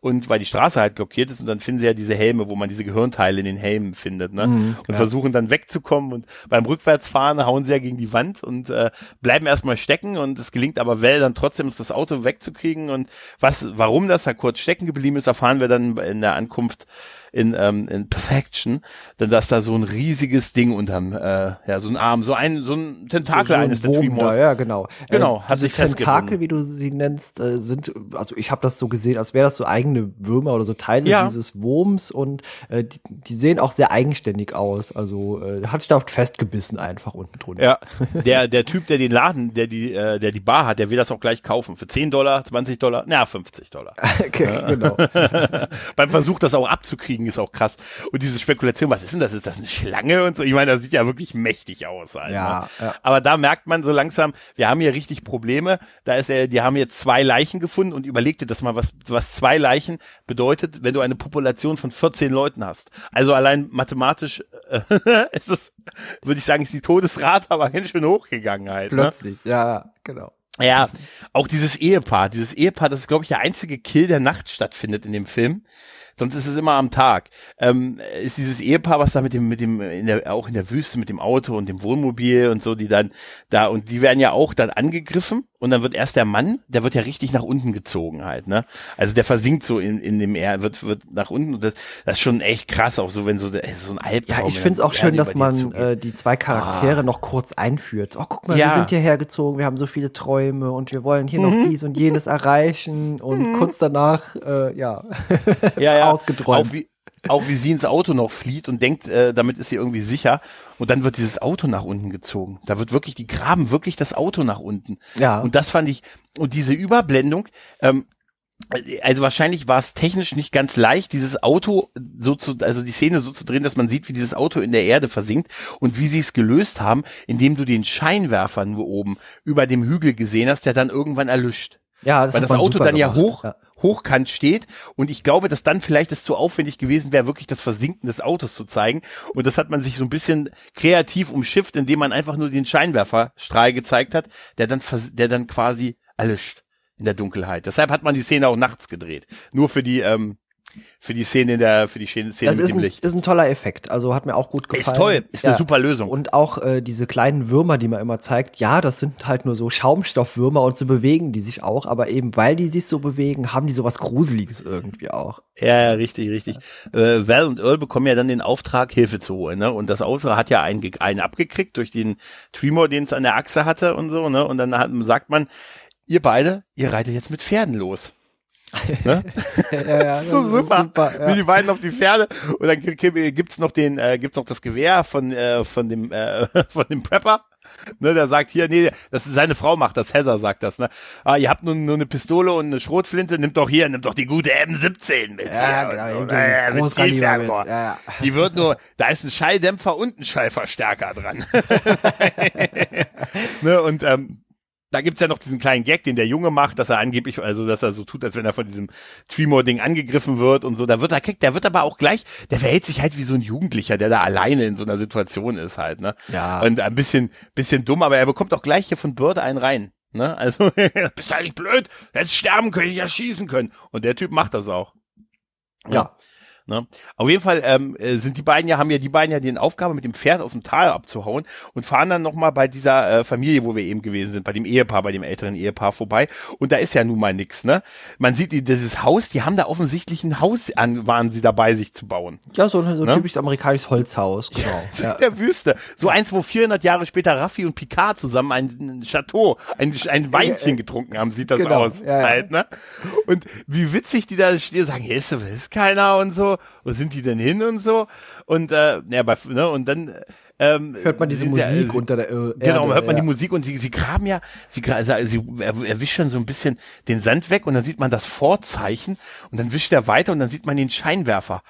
und weil die Straße halt blockiert ist und dann finden sie ja diese Helme, wo man diese Gehirnteile in den Helmen findet, ne? Mhm, und versuchen dann wegzukommen und beim Rückwärtsfahren hauen sie ja gegen die Wand und äh, bleiben erstmal stecken und es gelingt aber Well dann trotzdem das Auto wegzukriegen und was, warum das da kurz stecken geblieben ist, erfahren wir dann in der Ankunft in, ähm, in Perfection, denn dass da so ein riesiges Ding unterm, äh, ja, so ein Arm, so ein, so ein Tentakel so, so ein eines der Wurm Tremors. Da, ja, genau. Genau, äh, hat sich Tentakel, wie du sie nennst, äh, sind, also ich habe das so gesehen, als wäre das so eigene Würmer oder so Teile Ja. dieses Wurms und äh, die, die sehen auch sehr eigenständig aus. Also äh, hat sich da festgebissen einfach unten drunter. Ja, der, der Typ, der den Laden, der die, äh, der die Bar hat, der will das auch gleich kaufen. Für 10 Dollar, 20 Dollar, na, 50 Dollar. Okay, genau. Beim Versuch, das auch abzukriegen, ist auch krass. Und diese Spekulation, was ist denn das? Ist das eine Schlange und so? Ich meine, das sieht ja wirklich mächtig aus. Halt, Ja, ne? ja. Aber da merkt man so langsam, wir haben hier richtig Probleme. Da ist er, die haben jetzt zwei Leichen gefunden und überleg dir das mal, was, was zwei Leichen bedeutet, wenn du eine Population von 14 Leuten hast. Also allein mathematisch äh, ist es, würde ich sagen, ist die Todesrate aber ganz schön hochgegangen halt. Ne? Plötzlich, ja, genau. Ja, auch dieses Ehepaar, dieses Ehepaar, das ist, glaube ich, der einzige Kill, der nachts stattfindet in dem Film. Sonst ist es immer am Tag. Ähm, ist dieses Ehepaar, was da mit dem, mit dem, in der, auch in der Wüste mit dem Auto und dem Wohnmobil und so, die dann da, und die werden ja auch dann angegriffen und dann wird erst der Mann, der wird ja richtig nach unten gezogen halt, ne? Also der versinkt so in, in dem Er, wird, wird nach unten und das, das ist schon echt krass, auch so, wenn so, äh, so ein Albtraum. Ja, ich finde es auch schön, dass man äh, die zwei Charaktere noch kurz einführt. Oh, guck mal, Ja. wir sind hierher gezogen, wir haben so viele Träume und wir wollen hier noch dies und jenes erreichen und kurz danach, äh, ja, ja, ja. ausgeträumt. Auch wie, sie ins Auto noch flieht und denkt, äh, damit ist sie irgendwie sicher. Und dann wird dieses Auto nach unten gezogen. Da wird wirklich, die graben wirklich das Auto nach unten. Ja. Und das fand ich, und diese Überblendung, ähm, also wahrscheinlich war es technisch nicht ganz leicht, dieses Auto so zu, also die Szene so zu drehen, dass man sieht, wie dieses Auto in der Erde versinkt und wie sie es gelöst haben, indem du den Scheinwerfer nur oben über dem Hügel gesehen hast, der dann irgendwann erlischt. ja, das Weil das Auto dann ja gemacht. hoch, Ja. Hochkant steht und ich glaube, dass dann vielleicht es zu aufwendig gewesen wäre, wirklich das Versinken des Autos zu zeigen und das hat man sich so ein bisschen kreativ umschifft, indem man einfach nur den Scheinwerferstrahl gezeigt hat, der dann, der dann quasi erlischt in der Dunkelheit. Deshalb hat man die Szene auch nachts gedreht. Nur für die, ähm, für die Szene in der, für die Szene Szene Das mit ist dem ein, Licht. ist ein toller Effekt. Also hat mir auch gut gefallen. Ist toll, ist eine super Lösung. Und auch äh, diese kleinen Würmer, die man immer zeigt, ja, das sind halt nur so Schaumstoffwürmer und so bewegen die sich auch, aber eben weil die sich so bewegen, haben die sowas Gruseliges irgendwie auch. Ja, ja, richtig, richtig. Äh, Val und Earl bekommen ja dann den Auftrag, Hilfe zu holen, ne? Und das Auto hat ja einen, einen abgekriegt durch den Tremor, den es an der Achse hatte und so, ne? Und dann hat, sagt man, ihr beide, ihr reitet jetzt mit Pferden los. Ne? Ja, ja, Das ist so super. ja. Wie die beiden auf die Pferde und dann gi- gi- gibt's noch den, äh, gibt's noch das Gewehr von, äh, von dem, äh, von dem Prepper. Ne, der sagt hier, nee, das ist seine Frau macht das, Heather sagt das, ne? Ah, ihr habt nur, nur eine Pistole und eine Schrotflinte, nimmt doch hier, nimmt doch die gute M17 mit. Ja, genau, so. Ja, mit Zielfernrohr. mit, ja, ja. Die wird nur, da ist ein Schalldämpfer und ein Schallverstärker dran. ne, und ähm, da gibt's ja noch diesen kleinen Gag, den der Junge macht, dass er angeblich, also dass er so tut, als wenn er von diesem Tremor-Ding angegriffen wird und so. Da wird er kriegt, der wird aber auch gleich, der verhält sich halt wie so ein Jugendlicher, der da alleine in so einer Situation ist halt, ne? Ja. Und ein bisschen, bisschen dumm, aber er bekommt auch gleich hier von Börde einen rein. Ne? Also, bist du eigentlich blöd? Hättest sterben können, ich ja schießen können. Und der Typ macht das auch. Ja. Ne? Auf jeden Fall ähm, äh, sind die beiden ja, haben ja die beiden ja die Aufgabe, mit dem Pferd aus dem Tal abzuhauen und fahren dann nochmal bei dieser äh, Familie, wo wir eben gewesen sind, bei dem Ehepaar, bei dem älteren Ehepaar vorbei. Und da ist ja nun mal nix, ne? Man sieht die, dieses Haus, die haben da offensichtlich ein Haus an, waren sie dabei, sich zu bauen. Ja, so, ein- so ein Ne? typisches amerikanisches Holzhaus, genau. So Ja. in der Wüste. So eins, wo 400 Jahre später Raffi und Picard zusammen ein, ein Chateau, ein, ein Weinchen getrunken haben, sieht das Genau, aus. ja, ja. Halt, ne? Und wie witzig die da stehen, sagen, hier ist, ist keiner und so. Wo sind die denn hin und so? Und, äh, ja, bei, ne, und dann, ähm, Hört man diese ja, Musik äh, unter der Genau, Erde, hört man ja. die Musik und sie, sie graben ja, sie, sie er- erwischt dann so ein bisschen den Sand weg und dann sieht man das Vorzeichen und dann wischt er weiter und dann sieht man den Scheinwerfer.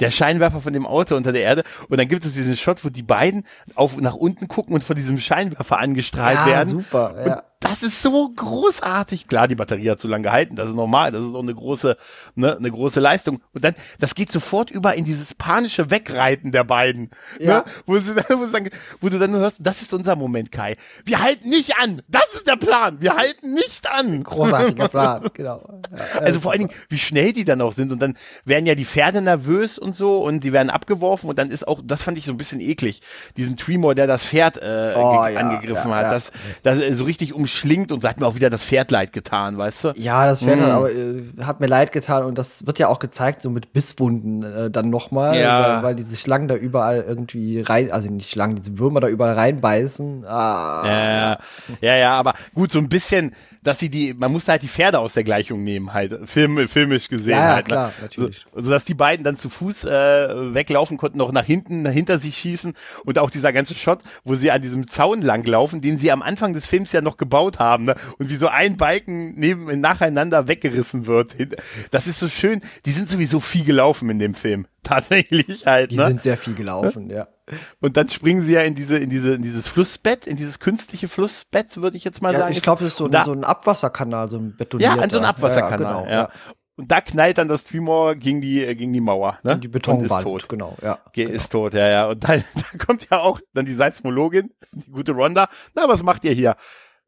Der Scheinwerfer von dem Auto unter der Erde und dann gibt es diesen Shot, wo die beiden auf, nach unten gucken und von diesem Scheinwerfer angestrahlt Ja, werden. super, ja. Und das ist so großartig. Klar, die Batterie hat zu lange gehalten, das ist normal, das ist auch eine große, ne, eine große Leistung. Und dann, das geht sofort über in dieses panische Wegreiten der beiden, Ja. ne, wo sie dann wo, dann, wo, du dann nur hörst, das ist unser Moment, Kai. Wir halten nicht an. Das ist der Plan. Wir halten nicht an. Großartiger Plan, genau. Ja, also vor allen Dingen, wie schnell die dann auch sind und dann werden ja die Pferde nervös und so und die werden abgeworfen und dann ist auch, das fand ich so ein bisschen eklig, diesen Tremor, der das Pferd äh, oh, ja, angegriffen ja, hat, das, das äh, so richtig umschlingt und so hat mir auch wieder das Pferd leid getan, weißt du? Ja, das Pferd mm. hat, aber, äh, hat mir leid getan und das wird ja auch gezeigt, so mit Bisswunden äh, dann nochmal, ja. weil, weil diese Schlangen da überall irgendwie rein, also nicht Schlangen, diese Würmer da überall reinbeißen. Ah. Ja, ja, ja, aber gut, so ein bisschen, dass sie die, man muss halt die Pferde aus der Gleichung nehmen, halt, film, filmisch gesehen ja, halt. Ne? Klar, natürlich. So, sodass die beiden dann zu Fuß äh, weglaufen konnten, noch nach hinten, hinter sich schießen und auch dieser ganze Shot, wo sie an diesem Zaun langlaufen, den sie am Anfang des Films ja noch gebaut haben, ne? Und wie so ein Balken neben nacheinander weggerissen wird. Das ist so schön. Die sind sowieso viel gelaufen in dem Film. Tatsächlich halt. Die ne? sind sehr viel gelaufen, ja. Und dann springen sie ja in diese, in diese, in dieses Flussbett, in dieses künstliche Flussbett, würde ich jetzt mal ja, sagen. Ich glaube, das ist so, da, so ein Abwasserkanal, so ein betonierter. Ja, so ein Abwasserkanal, ja, genau, ja. Und da knallt dann das Tremor gegen die, gegen die Mauer, ne? Die Betonwand, und ist tot. genau, ja. Ge genau. Ist tot, ja, ja. Und dann, da kommt ja auch dann die Seismologin, die gute Ronda. Na, was macht ihr hier?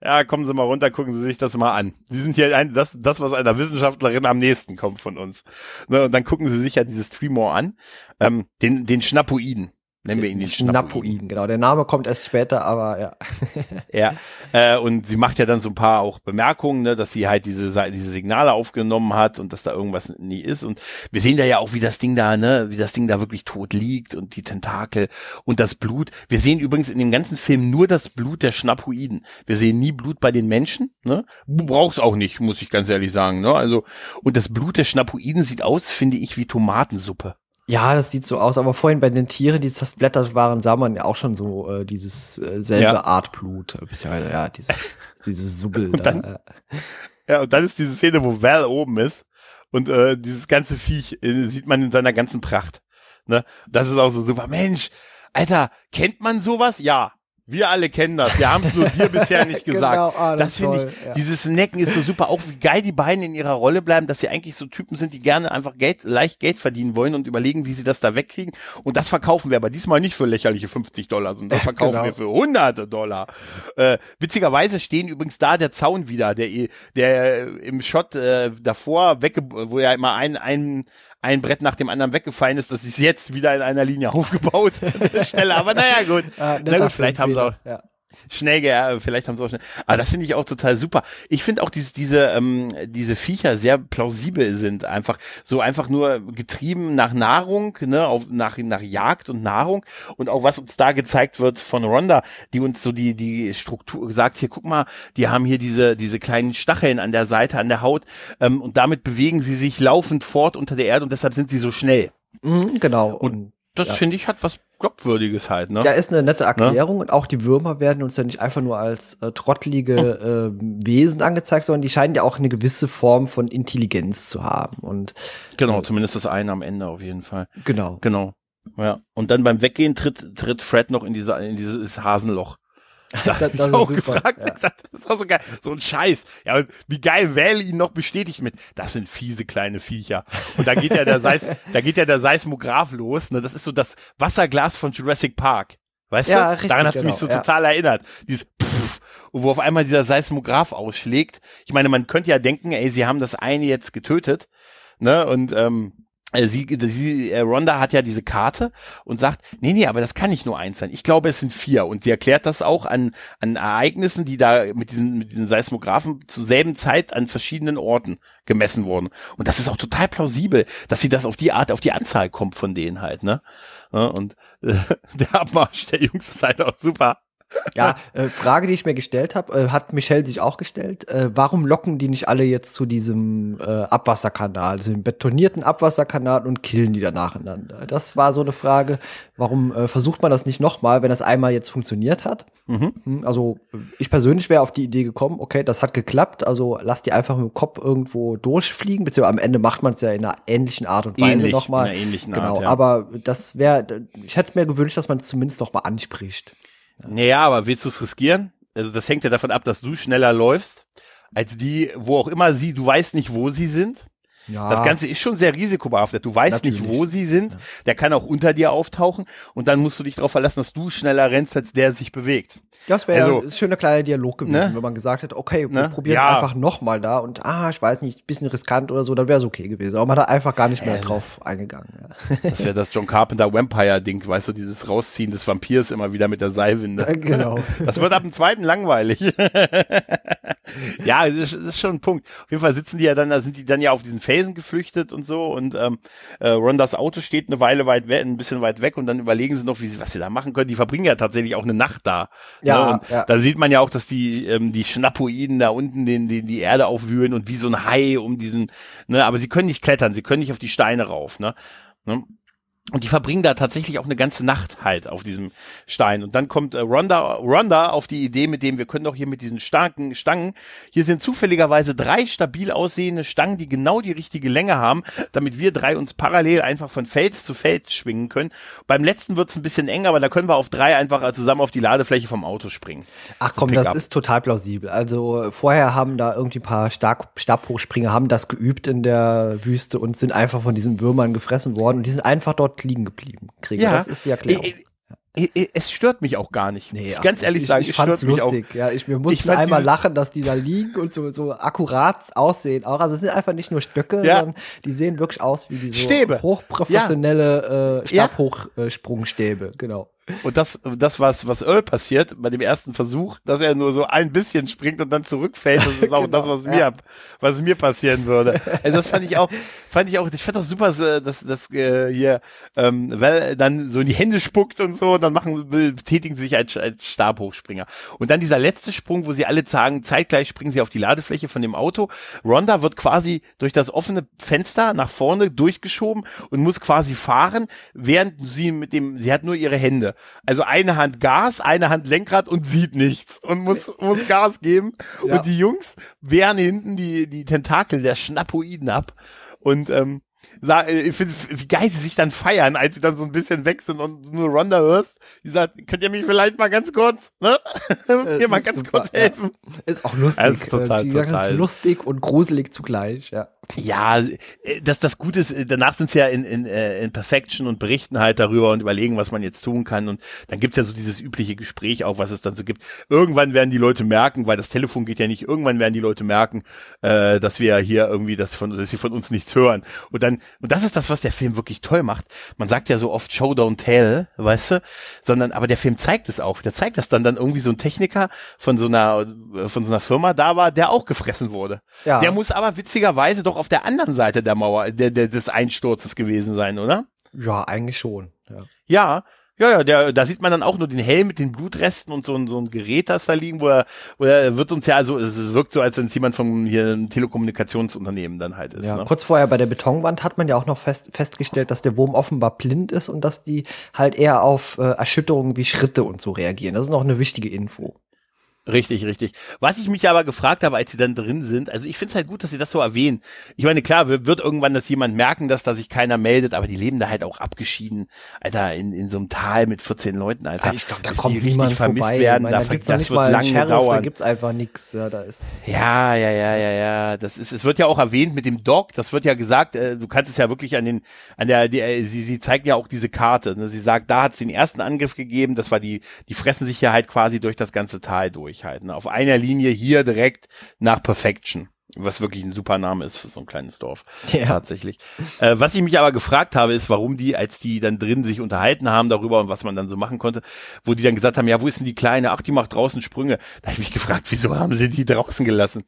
Ja, kommen Sie mal runter, gucken Sie sich das mal an. Sie sind hier ein, das, das, was einer Wissenschaftlerin am nächsten kommt von uns. Ne, und dann gucken Sie sich ja dieses Tremor an, ähm, den, den Schnapoiden. Nennen wir ihn den Schnappoiden. Genau, der Name kommt erst später, aber ja. ja, äh, und sie macht ja dann so ein paar auch Bemerkungen, ne, dass sie halt diese, diese Signale aufgenommen hat und dass da irgendwas nie ist. Und wir sehen da ja auch, wie das Ding da, ne, wie das Ding da wirklich tot liegt und die Tentakel und das Blut. Wir sehen übrigens in dem ganzen Film nur das Blut der Schnappoiden. Wir sehen nie Blut bei den Menschen, ne? Brauch's auch nicht, muss ich ganz ehrlich sagen, ne? Also, und das Blut der Schnappoiden sieht aus, finde ich, wie Tomatensuppe. Ja, das sieht so aus. Aber vorhin bei den Tieren, die zersplittert waren, sah man ja auch schon so äh, dieses äh, selbe ja. Art Blut. Beziehungsweise, ja, dieses, dieses Subbel. und dann, da. Ja, und dann ist diese Szene, wo Val oben ist und äh, dieses ganze Viech äh, sieht man in seiner ganzen Pracht. Ne? Das ist auch so super. Mensch, Alter, kennt man sowas? Ja. Wir alle kennen das. Wir haben es nur dir bisher nicht gesagt. Genau, ah, das, das finde ich, ja. dieses Necken ist so super. Auch wie geil die beiden in ihrer Rolle bleiben, dass sie eigentlich so Typen sind, die gerne einfach Geld, leicht Geld verdienen wollen und überlegen, wie sie das da wegkriegen. Und das verkaufen wir aber diesmal nicht für lächerliche 50 Dollar, sondern das verkaufen genau. wir für hunderte Dollar. Äh, witzigerweise stehen übrigens da der Zaun wieder, der, der im Shot äh, davor wegge, wo ja immer ein, ein, ein Brett nach dem anderen weggefallen ist. Das ist jetzt wieder in einer Linie aufgebaut. Schneller, aber naja, gut. Ah, Na gut, vielleicht haben sie auch. Ja. Schnell, ja, vielleicht haben sie auch schnell. Aber das finde ich auch total super. Ich finde auch, diese, diese, ähm, diese Viecher sehr plausibel sind. Einfach so einfach nur getrieben nach Nahrung, ne, auf, nach, nach Jagd und Nahrung. Und auch was uns da gezeigt wird von Ronda, die uns so die, die Struktur sagt, hier, guck mal, die haben hier diese, diese kleinen Stacheln an der Seite, an der Haut. Ähm, und damit bewegen sie sich laufend fort unter der Erde und deshalb sind sie so schnell. Mhm, genau. Und das ja. finde ich hat was Glaubwürdiges halt, ne? Ja, ist eine nette Erklärung ne? und auch die Würmer werden uns ja nicht einfach nur als äh, trottlige äh, Wesen angezeigt, sondern die scheinen ja auch eine gewisse Form von Intelligenz zu haben und genau, äh, zumindest das eine am Ende auf jeden Fall. Genau, genau, ja. Und dann beim Weggehen tritt tritt Fred noch in diese in dieses Hasenloch. Da das, das auch super. gefragt, ja. gesagt, das ist auch so geil. So ein Scheiß. Ja, wie geil Well ihn noch bestätigt mit, das sind fiese kleine Viecher. Und da geht ja der Seis, da geht ja der Seismograph los, ne? Das ist so das Wasserglas von Jurassic Park. Weißt ja, du? Richtig, Daran hat es genau, mich so ja. total erinnert. Dieses Pff, wo auf einmal dieser Seismograph ausschlägt. Ich meine, man könnte ja denken, ey, sie haben das eine jetzt getötet, ne? Und ähm, äh, sie, sie, äh, Ronda hat ja diese Karte und sagt, nee, nee, aber das kann nicht nur eins sein. Ich glaube, es sind vier. Und sie erklärt das auch an, an Ereignissen, die da mit diesen, mit diesen Seismographen zur selben Zeit an verschiedenen Orten gemessen wurden. Und das ist auch total plausibel, dass sie das auf die Art, auf die Anzahl kommt von denen halt, ne? Und äh, der Abmarsch der Jungs ist halt auch super. Ja, äh, Frage, die ich mir gestellt habe, äh, hat Michelle sich auch gestellt. Äh, warum locken die nicht alle jetzt zu diesem äh, Abwasserkanal, diesem betonierten Abwasserkanal und killen die da nacheinander? Das war so eine Frage. Warum äh, versucht man das nicht nochmal, wenn das einmal jetzt funktioniert hat? Mhm. Hm, also ich persönlich wäre auf die Idee gekommen, okay, das hat geklappt, also lass die einfach mit dem Kopf irgendwo durchfliegen, beziehungsweise am Ende macht man es ja in einer ähnlichen Art und Weise nochmal. In einer ähnlichen genau, Art, ja. aber das wäre, ich hätte mir gewünscht, dass man es zumindest nochmal anspricht. Naja, aber willst du es riskieren? Also das hängt ja davon ab, dass du schneller läufst, als die, wo auch immer sie, du weißt nicht, wo sie sind. Ja. Das Ganze ist schon sehr risikobehaftet. Du weißt Natürlich. nicht, wo sie sind. Ja. Der kann auch unter dir auftauchen und dann musst du dich darauf verlassen, dass du schneller rennst, als der sich bewegt. Das wäre also, ein schöner kleiner Dialog gewesen, ne? wenn man gesagt hätte, okay, wir ne? probieren es ja. einfach nochmal da und ah, ich weiß nicht, bisschen riskant oder so, dann wäre es okay gewesen. Aber man hat einfach gar nicht mehr äh, drauf eingegangen. Ja. Das wäre das John Carpenter Vampire-Ding, weißt du, dieses Rausziehen des Vampirs immer wieder mit der Seilwinde. genau. Das wird ab dem zweiten langweilig. ja, das ist, schon ein Punkt. Auf jeden Fall sitzen die ja dann, da sind die dann ja auf diesen Felsen geflüchtet und so und ähm, äh, Rondas Auto steht eine Weile weit weg, ein bisschen weit weg und dann überlegen sie noch, wie sie, was sie da machen können. Die verbringen ja tatsächlich auch eine Nacht da. Ja, ne? ja. Da sieht man ja auch, dass die ähm, die Schnapoiden da unten den, den die Erde aufwühlen und wie so ein Hai um diesen, ne, aber sie können nicht klettern, sie können nicht auf die Steine rauf, ne? ne? Und die verbringen da tatsächlich auch eine ganze Nacht halt auf diesem Stein. Und dann kommt äh, Ronda, Ronda auf die Idee, mit dem wir können doch hier mit diesen starken Stangen, hier sind zufälligerweise drei stabil aussehende Stangen, die genau die richtige Länge haben, damit wir drei uns parallel einfach von Fels zu Fels schwingen können. Beim letzten wird's ein bisschen eng, aber da können wir auf drei einfach zusammen auf die Ladefläche vom Auto springen. Ach komm, das ist total plausibel. Also vorher haben da irgendwie ein paar Stab Stabhochspringer haben das geübt in der Wüste und sind einfach von diesen Würmern gefressen worden und die sind einfach dort liegen geblieben. Kriege. Ja, das ist die Erklärung. Ich, ich, es stört mich auch gar nicht. Nee, ganz ehrlich ich, sagen, ich, ich fand's lustig. Ja, ich, wir mussten einmal lachen, dass die da liegen und so, so akkurat aussehen. Auch, also es sind einfach nicht nur Stöcke, ja. sondern die sehen wirklich aus wie die so Stäbe. hochprofessionelle ja. äh, Stabhochsprungstäbe. Genau. Und das, das was, was Earl passiert bei dem ersten Versuch, dass er nur so ein bisschen springt und dann zurückfällt, das ist auch genau, das, was ja. mir, was mir passieren würde. Also das fand ich auch, fand ich auch, ich fand das super, dass, dass äh, hier, ähm, weil dann so in die Hände spuckt und so, dann machen, betätigen sie sich als, als Stabhochspringer. Und dann dieser letzte Sprung, wo sie alle sagen, zeitgleich springen sie auf die Ladefläche von dem Auto. Ronda wird quasi durch das offene Fenster nach vorne durchgeschoben und muss quasi fahren, während sie mit dem, sie hat nur ihre Hände. Also eine Hand Gas, eine Hand Lenkrad und sieht nichts und muss, muss Gas geben. Ja. Und die Jungs wehren hinten die, die Tentakel der Schnappoiden ab. Und ähm, äh, wie geil sie sich dann feiern, als sie dann so ein bisschen weg sind und nur Ronda hörst, die sagt, könnt ihr mich vielleicht mal ganz kurz, ne? Mir mal ganz super, kurz helfen. Ja. Ist auch lustig. Also ist total, die total. Ist lustig und gruselig zugleich, ja. Ja, äh, das, das Gute ist, äh, danach sind sie ja in, in, in Perfection und berichten halt darüber und überlegen, was man jetzt tun kann. Und dann gibt's ja so dieses übliche Gespräch auch, was es dann so gibt. Irgendwann werden die Leute merken, weil das Telefon geht ja nicht, irgendwann werden die Leute merken, äh, dass wir hier irgendwie das von, dass sie von uns nichts hören. Und dann und das ist das, was der Film wirklich toll macht. Man sagt ja so oft Show don't tell, weißt du, sondern aber der Film zeigt es auch. Der zeigt, dass dann dann irgendwie so ein Techniker von so einer von so einer Firma da war, der auch gefressen wurde. Ja. Der muss aber witzigerweise doch auf der anderen Seite der Mauer der, der des Einsturzes gewesen sein, oder? Ja, eigentlich schon. Ja. Ja, ja, ja, der, da sieht man dann auch nur den Helm mit den Blutresten und so ein, so ein Gerät, das da liegen, wo er, wo er wird uns ja, also es wirkt so, als wenn es jemand vom hier ein Telekommunikationsunternehmen dann halt ist. Ja, ne? kurz vorher bei der Betonwand hat man ja auch noch fest, festgestellt, dass der Wurm offenbar blind ist und dass die halt eher auf äh, Erschütterungen wie Schritte und so reagieren. Das ist noch eine wichtige Info. Richtig, richtig. Was ich mich aber gefragt habe, als sie dann drin sind, also ich finde es halt gut, dass sie das so erwähnen. Ich meine, klar, wird irgendwann das jemand merken, dass da sich keiner meldet, aber die leben da halt auch abgeschieden, Alter, in, in so einem Tal mit 14 Leuten, Alter. Ich glaube, da kommt niemand vermisst vorbei. werden, meine, da, da gibt's das wird lange Sheriff, dauern. Da gibt's einfach nichts, ja, da ist. Ja, ja, ja, ja, ja, das ist, es wird ja auch erwähnt mit dem Dog, das wird ja gesagt, äh, du kannst es ja wirklich an den, an der, die, äh, sie, sie zeigt ja auch diese Karte, ne? sie sagt, da hat es den ersten Angriff gegeben, das war die, die fressen sich ja halt quasi durch das ganze Tal durch durchhalten. Auf einer Linie hier direkt nach Perfection. Was wirklich ein super Name ist für so ein kleines Dorf. Ja. Tatsächlich. Äh, was ich mich aber gefragt habe, ist, warum die, als die dann drin sich unterhalten haben darüber und was man dann so machen konnte, wo die dann gesagt haben, ja, wo ist denn die Kleine? Ach, die macht draußen Sprünge. Da habe ich mich gefragt, wieso haben sie die draußen gelassen?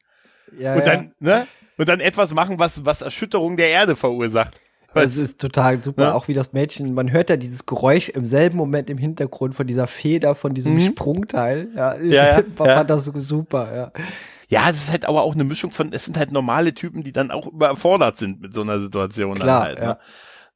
Ja, und dann, ja. ne? Und dann etwas machen, was, was Erschütterung der Erde verursacht. Das ist total super, ja? auch wie das Mädchen, man hört ja dieses Geräusch im selben Moment im Hintergrund von dieser Feder, von diesem mhm. Sprungteil. Ja, ich ja, ja, fand das super, ja. Ja, es ist halt aber auch eine Mischung von, es sind halt normale Typen, die dann auch überfordert sind mit so einer Situation. Klar, halt, ne? ja.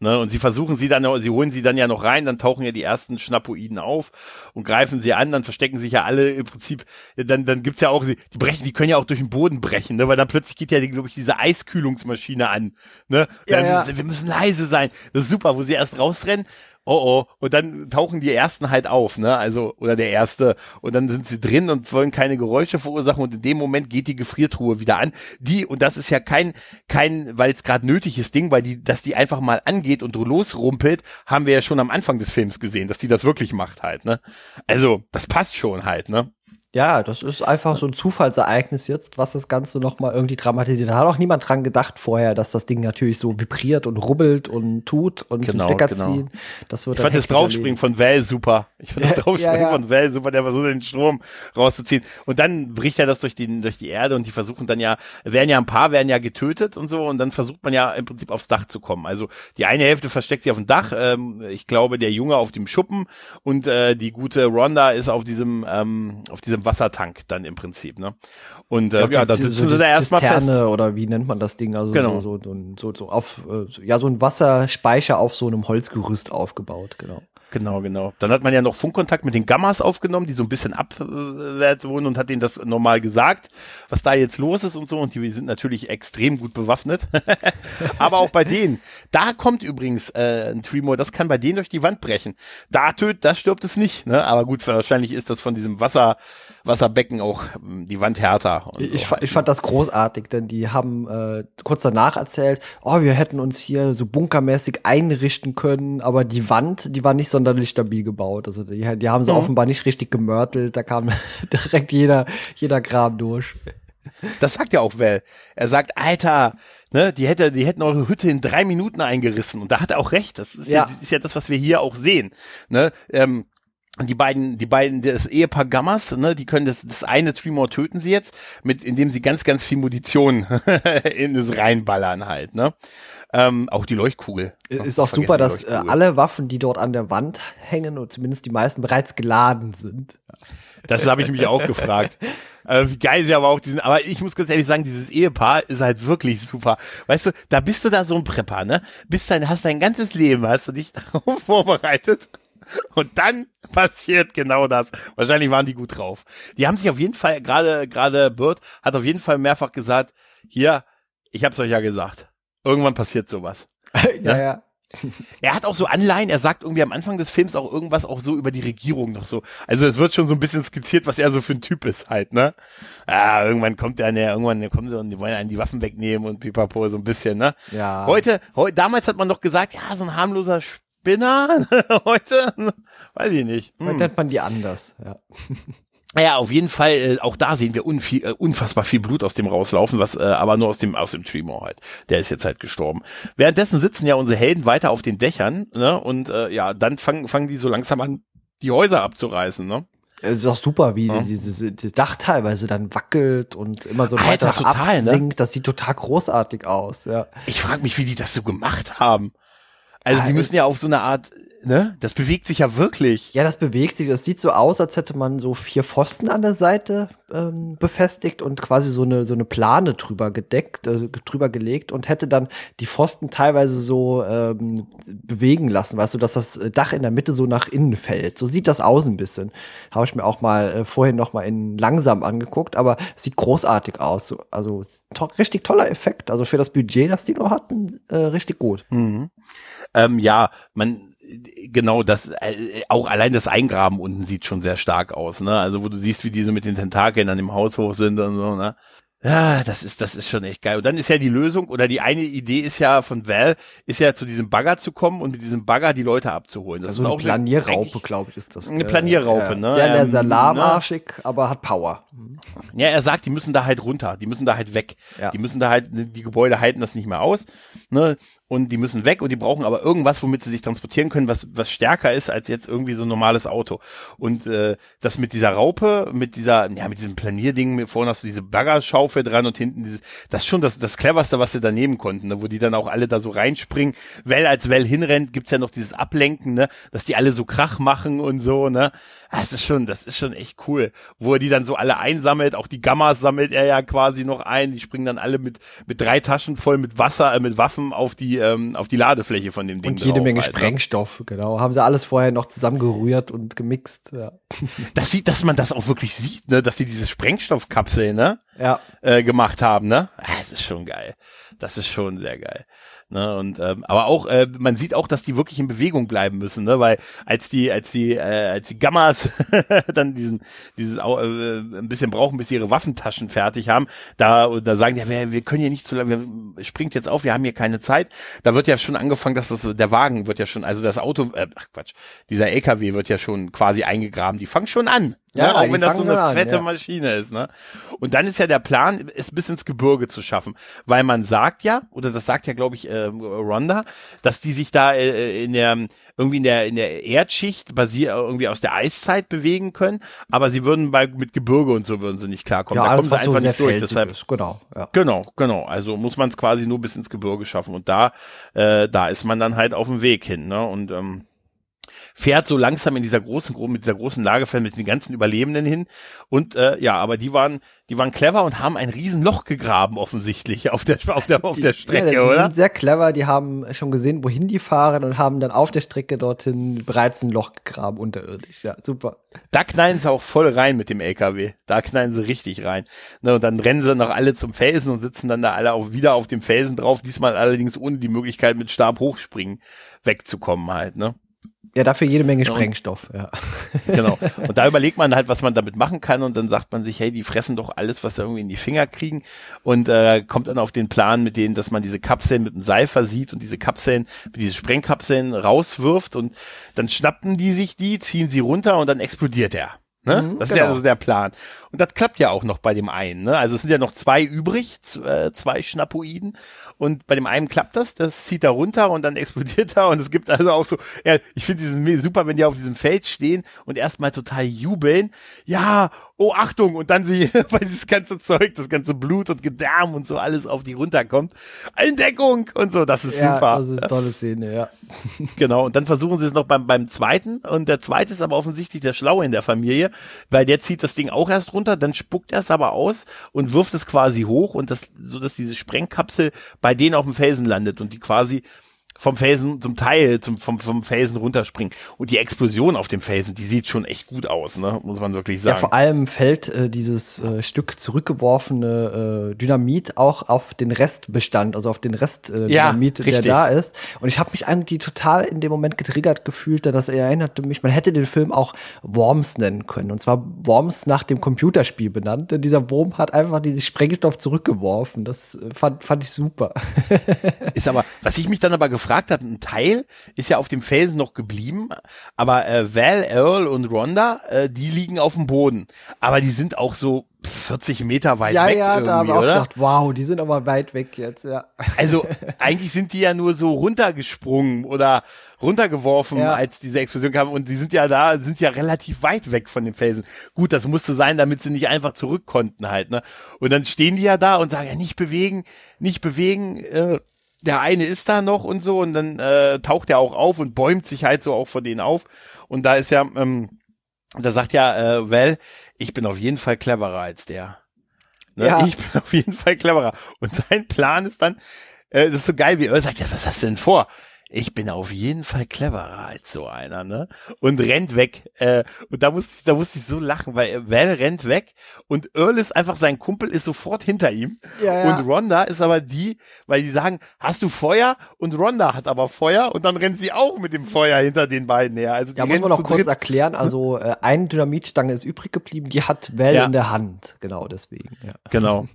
Ne, und sie versuchen sie dann, sie holen sie dann ja noch rein, dann tauchen ja die ersten Schnappoiden auf und greifen sie an, dann verstecken sich ja alle im Prinzip, dann, dann gibt's ja auch, die brechen, die können ja auch durch den Boden brechen, ne, weil dann plötzlich geht ja, glaube ich, diese Eiskühlungsmaschine an, ne, ja, ja. wir müssen leise sein, das ist super, wo sie erst rausrennen oh oh, und dann tauchen die ersten halt auf, ne? Also, oder der erste, und dann sind sie drin und wollen keine Geräusche verursachen und in dem Moment geht die Gefriertruhe wieder an. Die, und das ist ja kein, kein, weil es gerade nötig ist Ding, weil die, dass die einfach mal angeht und losrumpelt, haben wir ja schon am Anfang des Films gesehen, dass die das wirklich macht halt, ne? Also, das passt schon halt, ne? Ja, das ist einfach so ein Zufallsereignis jetzt, was das Ganze nochmal irgendwie dramatisiert. Da hat auch niemand dran gedacht vorher, dass das Ding natürlich so vibriert und rubbelt und tut und genau, Stecker genau. ziehen. Das wird ich fand das Draufspringen von Val super. Ich fand das Draufspringen ja, ja. von Val super, der versucht den Strom rauszuziehen. Und dann bricht er das durch die, durch die Erde und die versuchen dann ja, werden ja ein paar, werden ja getötet und so und dann versucht man ja im Prinzip aufs Dach zu kommen. Also die eine Hälfte versteckt sich auf dem Dach, ähm, ich glaube der Junge auf dem Schuppen und äh, die gute Rhonda ist auf diesem, ähm, auf diesem Wassertank dann im Prinzip, ne? Und äh, ja, da sitzen sie da erstmal fest. oder wie nennt man das Ding? Also genau. so, so, so, so auf, äh, ja, so ein Wasserspeicher auf so einem Holzgerüst aufgebaut, genau. Genau, genau. Dann hat man ja noch Funkkontakt mit den Gammas aufgenommen, die so ein bisschen abwärts wohnen und hat denen das normal gesagt, was da jetzt los ist und so. Und die sind natürlich extrem gut bewaffnet. Aber auch bei denen. Da kommt übrigens äh, ein Tremor, das kann bei denen durch die Wand brechen. Da tötet, da stirbt es nicht. Ne? Aber gut, wahrscheinlich ist das von diesem Wasser, Wasserbecken auch ähm, die Wand härter. Ich, so. ich fand das großartig, denn die haben äh, kurz danach erzählt, oh, wir hätten uns hier so bunkermäßig einrichten können, aber die Wand, die war nicht sonderlich stabil gebaut. Also die, die haben sie mhm. offenbar nicht richtig gemörtelt, da kam direkt jeder, jeder Kram durch. Das sagt ja auch Well. Er sagt, Alter, ne, die hätte, die hätten eure Hütte in drei Minuten eingerissen. Und da hat er auch recht. Das ist ja, ja ist ja das, was wir hier auch sehen. Ne, ähm, die beiden, die beiden, das Ehepaar Gammas, ne, die können das, das eine Tremor töten sie jetzt, mit, indem sie ganz, ganz viel Munition in das reinballern halt, ne. Ähm, auch die Leuchtkugel. Ist auch super, dass äh, alle Waffen, die dort an der Wand hängen, und zumindest die meisten bereits geladen sind. Das habe ich mich auch gefragt. Äh, wie geil sie aber auch diesen, aber ich muss ganz ehrlich sagen, dieses Ehepaar ist halt wirklich super. Weißt du, da bist du da so ein Prepper, ne? Bist dein, hast dein ganzes Leben, hast du dich darauf vorbereitet und dann passiert genau das. Wahrscheinlich waren die gut drauf. Die haben sich auf jeden Fall, gerade, gerade Bird hat auf jeden Fall mehrfach gesagt, hier, ich hab's euch ja gesagt. Irgendwann passiert sowas. ja, ja. ja. Er hat auch so Anleihen, er sagt irgendwie am Anfang des Films auch irgendwas auch so über die Regierung noch so. Also es wird schon so ein bisschen skizziert, was er so für ein Typ ist halt, ne? Ah, irgendwann kommt er, ne, irgendwann kommen sie und die wollen einen die Waffen wegnehmen und pipapo, so ein bisschen, ne? Ja. Heute, heute, damals hat man doch gesagt, ja, so ein harmloser Spinner. Heute, weiß ich nicht. Hm. Heute nennt man die anders, ja. Ja, auf jeden Fall, äh, auch da sehen wir unviel, äh, unfassbar viel Blut aus dem rauslaufen, was äh, aber nur aus dem aus dem Tremor halt. Der ist jetzt halt gestorben. Währenddessen sitzen ja unsere Helden weiter auf den Dächern, ne? Und äh, ja, dann fangen fangen die so langsam an, die Häuser abzureißen, ne? Es ist auch super, wie ja. dieses Dach teilweise dann wackelt und immer so weiter total, ne? absinkt. Ne? Das sieht total großartig aus, ja. Ich frage mich, wie die das so gemacht haben. Also die müssen ja auf so eine Art, ne? Das bewegt sich ja wirklich. Ja, das bewegt sich. Das sieht so aus, als hätte man so vier Pfosten an der Seite ähm, befestigt und quasi so eine so eine Plane drüber gedeckt, äh, drüber gelegt und hätte dann die Pfosten teilweise so ähm, bewegen lassen, weißt du, dass das Dach in der Mitte so nach innen fällt. So sieht das aus ein bisschen. Habe ich mir auch mal äh, vorhin noch mal in langsam angeguckt, aber sieht großartig aus. Also to richtig toller Effekt. Also für das Budget, das die nur hatten, äh, richtig gut. Mhm. Ähm, ja, man genau das äh, auch allein das Eingraben unten sieht schon sehr stark aus, ne? Also wo du siehst, wie diese mit den Tentakeln an dem Haus hoch sind und so, ne? Ja, das ist, das ist schon echt geil. Und dann ist ja die Lösung oder die eine Idee ist ja von Val, ist ja zu diesem Bagger zu kommen und mit diesem Bagger die Leute abzuholen. Das also ist eine auch Planierraupe, glaube ich, ist das. Eine Planierraupe, äh, ne? Sehr, sehr, sehr lahmarschig, ne? aber hat Power. Ja, er sagt, die müssen da halt runter, die müssen da halt weg. Ja. Die müssen da halt, die Gebäude halten das nicht mehr aus. Ne? Und die müssen weg und die brauchen aber irgendwas, womit sie sich transportieren können, was was stärker ist als jetzt irgendwie so ein normales Auto. Und äh, das mit dieser Raupe, mit dieser, ja, mit diesem Planierding, vorne hast du diese Baggerschaufel dran und hinten dieses, das ist schon das, das cleverste, was sie da nehmen konnten, ne? wo die dann auch alle da so reinspringen. Well als Well hinrennt, gibt's ja noch dieses Ablenken, ne, dass die alle so Krach machen und so, ne. Das ist schon, das ist schon echt cool. Wo er die dann so alle einsammelt, auch die Gammas sammelt er ja quasi noch ein. Die springen dann alle mit, mit drei Taschen voll mit Wasser, äh, mit Waffen auf die, ähm, auf die Ladefläche von dem Ding. Und jede drauf, Menge Alter. Sprengstoff, genau. Haben sie alles vorher noch zusammengerührt und gemixt, ja. Das sieht, dass man das auch wirklich sieht, ne, dass die diese Sprengstoffkapsel, ne? ja. äh, gemacht haben, ne? Ah, das ist schon geil. Das ist schon sehr geil. Ne, und ähm, aber auch äh, man sieht auch, dass die wirklich in Bewegung bleiben müssen, ne, weil als die als die äh, als die Gammas dann diesen dieses äh, ein bisschen brauchen, bis sie ihre Waffentaschen fertig haben, da da sagen die, wir, wir können hier nicht zu lange, springt jetzt auf, wir haben hier keine Zeit. Da wird ja schon angefangen, dass das der Wagen wird ja schon, also das Auto, äh, ach Quatsch, dieser LKW wird ja schon quasi eingegraben. Die fangen schon an. Ja, ne? auch wenn das so eine an, fette ja. Maschine ist. Ne? Und dann ist ja der Plan, es bis ins Gebirge zu schaffen, weil man sagt ja, oder das sagt ja, glaube ich, äh, Rhonda, dass die sich da äh, in der irgendwie in der in der Erdschicht basier irgendwie aus der Eiszeit bewegen können, aber sie würden bei mit Gebirge und so würden sie nicht klarkommen. Ja, da kommen sie einfach so nicht durch. Deshalb, ist. Genau, ja. genau, genau. Also muss man es quasi nur bis ins Gebirge schaffen und da äh, da ist man dann halt auf dem Weg hin. Ne? Und ähm, fährt so langsam in dieser großen, mit dieser großen Lagerfeld mit den ganzen Überlebenden hin. Und äh, ja, aber die waren, die waren clever und haben ein Riesenloch gegraben, offensichtlich, auf der, auf der, auf der Strecke, ja, die oder? Die sind sehr clever, die haben schon gesehen, wohin die fahren und haben dann auf der Strecke dorthin bereits ein Loch gegraben, unterirdisch. Ja, super. Da knallen sie auch voll rein mit dem LKW. Da knallen sie richtig rein. Ne, und dann rennen sie noch alle zum Felsen und sitzen dann da alle auch wieder auf dem Felsen drauf, diesmal allerdings ohne die Möglichkeit mit Stab hochspringen wegzukommen halt, ne? Ja, dafür jede Menge Sprengstoff, ja. Genau. Und da überlegt man halt, was man damit machen kann und dann sagt man sich, hey, die fressen doch alles, was sie irgendwie in die Finger kriegen und äh, kommt dann auf den Plan mit denen, dass man diese Kapseln mit dem Seil versieht und diese Kapseln, diese Sprengkapseln rauswirft und dann schnappen die sich die, ziehen sie runter und dann explodiert er. Ne? Mhm, das genau. ist ja also der Plan. Und das klappt ja auch noch bei dem einen. Ne? Also es sind ja noch zwei übrig, äh, zwei Schnapoiden. Und bei dem einen klappt das, das zieht er runter und dann explodiert er. Und es gibt also auch so, ja, ich finde diesen super, wenn die auf diesem Feld stehen und erstmal total jubeln. Ja, oh Achtung, und dann sie, weil dieses ganze Zeug, das ganze Blut und Gedärm und so alles auf die runterkommt. Entdeckung und so, das ist ja, super. Das ist eine tolle Szene, ja. Genau, und dann versuchen sie es noch beim, beim zweiten. Und der zweite ist aber offensichtlich der Schlaue in der Familie weil der zieht das Ding auch erst runter, dann spuckt er es aber aus und wirft es quasi hoch und das, so dass diese Sprengkapsel bei denen auf dem Felsen landet und die quasi vom Felsen zum Teil zum, vom, vom Felsen runterspringen. Und die Explosion auf dem Felsen, die sieht schon echt gut aus, ne? muss man wirklich sagen. Ja, vor allem fällt äh, dieses äh, Stück zurückgeworfene äh, Dynamit auch auf den Restbestand, also auf den Rest äh, Dynamit, ja, der da ist. Und ich habe mich irgendwie total in dem Moment getriggert gefühlt, dass er erinnerte mich, man hätte den Film auch Worms nennen können. Und zwar Worms nach dem Computerspiel benannt. Denn dieser Wurm hat einfach diesen Sprengstoff zurückgeworfen. Das äh, fand, fand ich super. ist aber, was ich mich dann aber gefragt gefragt hat, ein Teil ist ja auf dem Felsen noch geblieben, aber äh, Val, Earl und Rhonda, äh, die liegen auf dem Boden. Aber die sind auch so 40 Meter weit ja, weg. Ja, ja, da haben wir auch oder? gedacht, wow, die sind aber weit weg jetzt, ja. Also eigentlich sind die ja nur so runtergesprungen oder runtergeworfen, ja. als diese Explosion kam. Und die sind ja da, sind ja relativ weit weg von den Felsen. Gut, das musste sein, damit sie nicht einfach zurück konnten halt, ne? Und dann stehen die ja da und sagen, ja, nicht bewegen, nicht bewegen, äh, der eine ist da noch und so und dann äh, taucht er auch auf und bäumt sich halt so auch vor denen auf. Und da ist ja, ähm, da sagt ja äh, Well, ich bin auf jeden Fall cleverer als der. Ne? Ja. Ich bin auf jeden Fall cleverer. Und sein Plan ist dann, äh, das ist so geil, wie er sagt, ja, was hast du denn vor? Ich bin auf jeden Fall cleverer als so einer, ne? Und rennt weg. Äh, und da musste ich, da musste ich so lachen, weil Val rennt weg und Earl ist einfach sein Kumpel, ist sofort hinter ihm. Ja, ja. Und Rhonda ist aber die, weil die sagen, hast du Feuer? Und Rhonda hat aber Feuer und dann rennt sie auch mit dem Feuer hinter den beiden her. Also ja, muss man noch kurz dritt. erklären. Also äh, eine Dynamitstange ist übrig geblieben, die hat Val ja. in der Hand. Genau deswegen. Ja. Genau.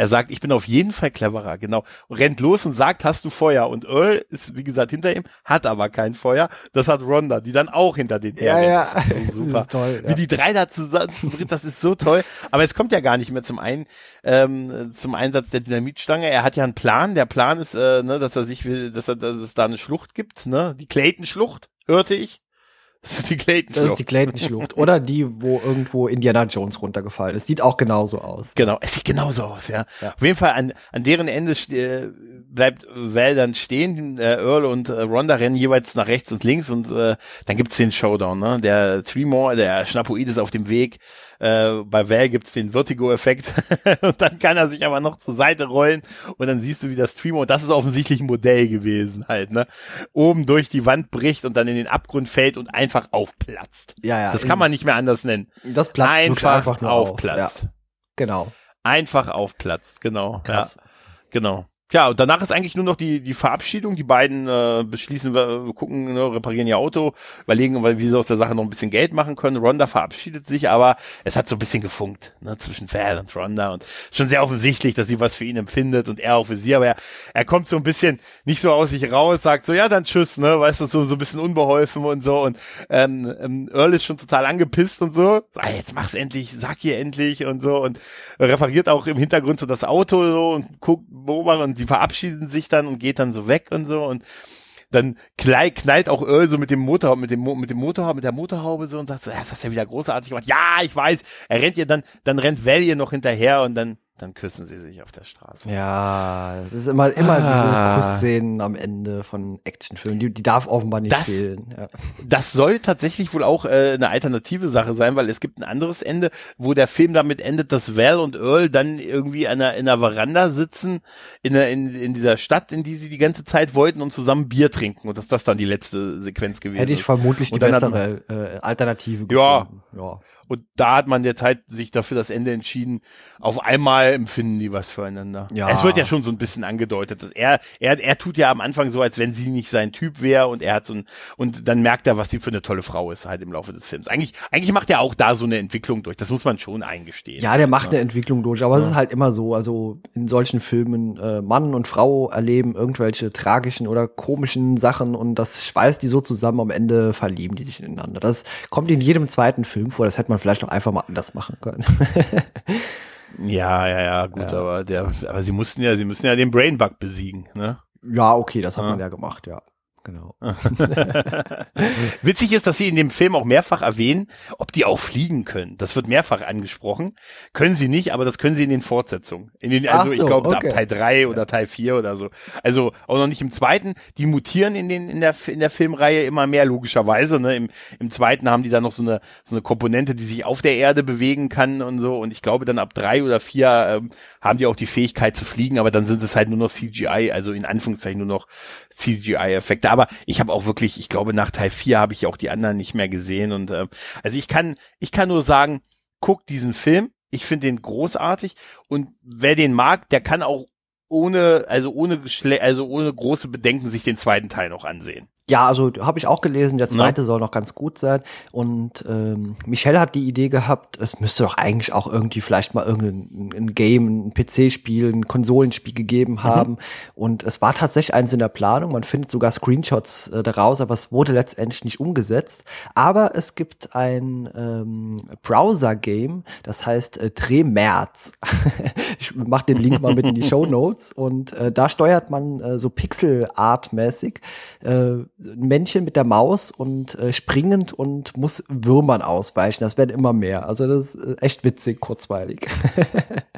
Er sagt, ich bin auf jeden Fall cleverer, genau. Und rennt los und sagt, hast du Feuer? Und Earl ist, wie gesagt, hinter ihm, hat aber kein Feuer. Das hat Rhonda, die dann auch hinter den ja, her ja. Das ist so super. Ist toll, ja. Wie die drei da zusammen, das ist so toll. Aber es kommt ja gar nicht mehr zum einen, ähm, zum Einsatz der Dynamitstange. Er hat ja einen Plan. Der Plan ist, äh, ne, dass er sich will, dass er, dass es da eine Schlucht gibt, ne? Die Clayton-Schlucht, hörte ich. Das ist die Clayton-Schlucht. Das ist die Clayton-Schlucht. Oder die, wo irgendwo Indiana Jones runtergefallen ist. Sieht auch genauso aus. Genau, es sieht genauso aus, ja. ja. Auf jeden Fall, an, an deren Ende äh, bleibt Val dann stehen. Äh, Earl und äh, Ronda rennen jeweils nach rechts und links und äh, dann gibt's den Showdown. Ne? Der Tremor, der Schnapoid ist auf dem Weg äh, bei Val gibt's den Vertigo-Effekt und dann kann er sich aber noch zur Seite rollen und dann siehst du, wie das Streamer, und das ist offensichtlich ein Modell gewesen halt, ne? Oben durch die Wand bricht und dann in den Abgrund fällt und einfach aufplatzt. Ja, ja. Das kann man nicht mehr anders nennen. Das platzt einfach, einfach nur aufplatzt. Auf. Ja. Genau. einfach aufplatzt. Genau. Krass. Ja, genau. Ja, und danach ist eigentlich nur noch die, die Verabschiedung. Die beiden äh, beschließen, wir gucken, ne, reparieren ihr Auto, überlegen, wie sie aus der Sache noch ein bisschen Geld machen können. Ronda verabschiedet sich, aber es hat so ein bisschen gefunkt ne, zwischen Val und Ronda und schon sehr offensichtlich, dass sie was für ihn empfindet und er auch für sie. Aber er, er kommt so ein bisschen nicht so aus sich raus, sagt so, ja, dann tschüss, ne, weißt du, so, so ein bisschen unbeholfen und so. Und ähm, ähm, Earl ist schon total angepisst und so. Ah, jetzt mach's endlich, sag ihr endlich und so. Und repariert auch im Hintergrund so das Auto so und guckt, beobachtet und sie verabschieden sich dann und geht dann so weg und so und dann knallt, auch Earl so mit dem Motor, mit dem, mit dem Motorhaube, mit der Motorhaube so und sagt so, ja, das hast ja wieder großartig gemacht. Ja, ich weiß. Er rennt ihr dann, dann rennt Val ihr noch hinterher und dann dann küssen sie sich auf der Straße. Ja, es ist immer, immer ah. diese Kussszenen am Ende von Actionfilmen. Die, die darf offenbar nicht das, fehlen. Ja. Das soll tatsächlich wohl auch äh, eine alternative Sache sein, weil es gibt ein anderes Ende, wo der Film damit endet, dass Val und Earl dann irgendwie in einer, in einer Veranda sitzen, in, der, in, in dieser Stadt, in die sie die ganze Zeit wollten und zusammen Bier trinken. Und dass das dann die letzte Sequenz gewesen ist. Hätte ich vermutlich die bessere äh, Alternative gefunden. Ja. ja. Und da hat man jetzt halt sich dafür das Ende entschieden. Auf einmal empfinden die was füreinander. Ja. Es wird ja schon so ein bisschen angedeutet. Dass er, er, er tut ja am Anfang so, als wenn sie nicht sein Typ wäre und er hat so ein, und dann merkt er, was sie für eine tolle Frau ist halt im Laufe des Films. Eigentlich, eigentlich macht er auch da so eine Entwicklung durch. Das muss man schon eingestehen. Ja, der macht ja. eine Entwicklung durch, aber ja. es ist halt immer so, also in solchen Filmen, äh, Mann und Frau erleben irgendwelche tragischen oder komischen Sachen und das schweißt die so zusammen, am Ende verlieben die sich ineinander. Das kommt in jedem zweiten Film vor, das hätte man vielleicht noch einfach mal anders machen können. ja, ja, ja, gut, ja. aber der, aber sie mussten ja, sie müssen ja den Brainbug besiegen, ne? Ja, okay, das hat ja. man ja gemacht, ja. Genau. Witzig ist, dass sie in dem Film auch mehrfach erwähnen, ob die auch fliegen können. Das wird mehrfach angesprochen. Können sie nicht, aber das können sie in den Fortsetzungen. In den, also so, ich glaube okay. ab Teil 3 oder Teil 4 oder so. Also auch noch nicht im zweiten. Die mutieren in den in der in der Filmreihe immer mehr logischerweise. Ne? Im, Im zweiten haben die dann noch so eine so eine Komponente, die sich auf der Erde bewegen kann und so. Und ich glaube dann ab drei oder vier ähm, haben die auch die Fähigkeit zu fliegen, aber dann sind es halt nur noch CGI, also in Anführungszeichen nur noch CGI-Effekte. Aber ich habe auch wirklich, ich glaube, nach Teil 4 habe ich auch die anderen nicht mehr gesehen. Und äh, also ich kann, ich kann nur sagen, guck diesen Film. Ich finde den großartig. Und wer den mag, der kann auch ohne, also ohne, also ohne große Bedenken sich den zweiten Teil noch ansehen. Ja, also habe ich auch gelesen, der zweite ja. soll noch ganz gut sein. Und ähm, Michelle hat die Idee gehabt, es müsste doch eigentlich auch irgendwie vielleicht mal irgendein ein Game, ein PC-Spiel, ein Konsolenspiel gegeben mhm. haben. Mhm. Und es war tatsächlich eins in der Planung. Man findet sogar Screenshots äh, daraus, aber es wurde letztendlich nicht umgesetzt. Aber es gibt ein ähm, Browser-Game, das heißt äh, Tremerz. ich mach den Link mal mit in die Show Notes. Und äh, da steuert man äh, so Pixel-Art-mäßig äh, ein Männchen mit der Maus und äh, springend und muss Würmern ausweichen. Das werden immer mehr. Also das ist echt witzig, kurzweilig.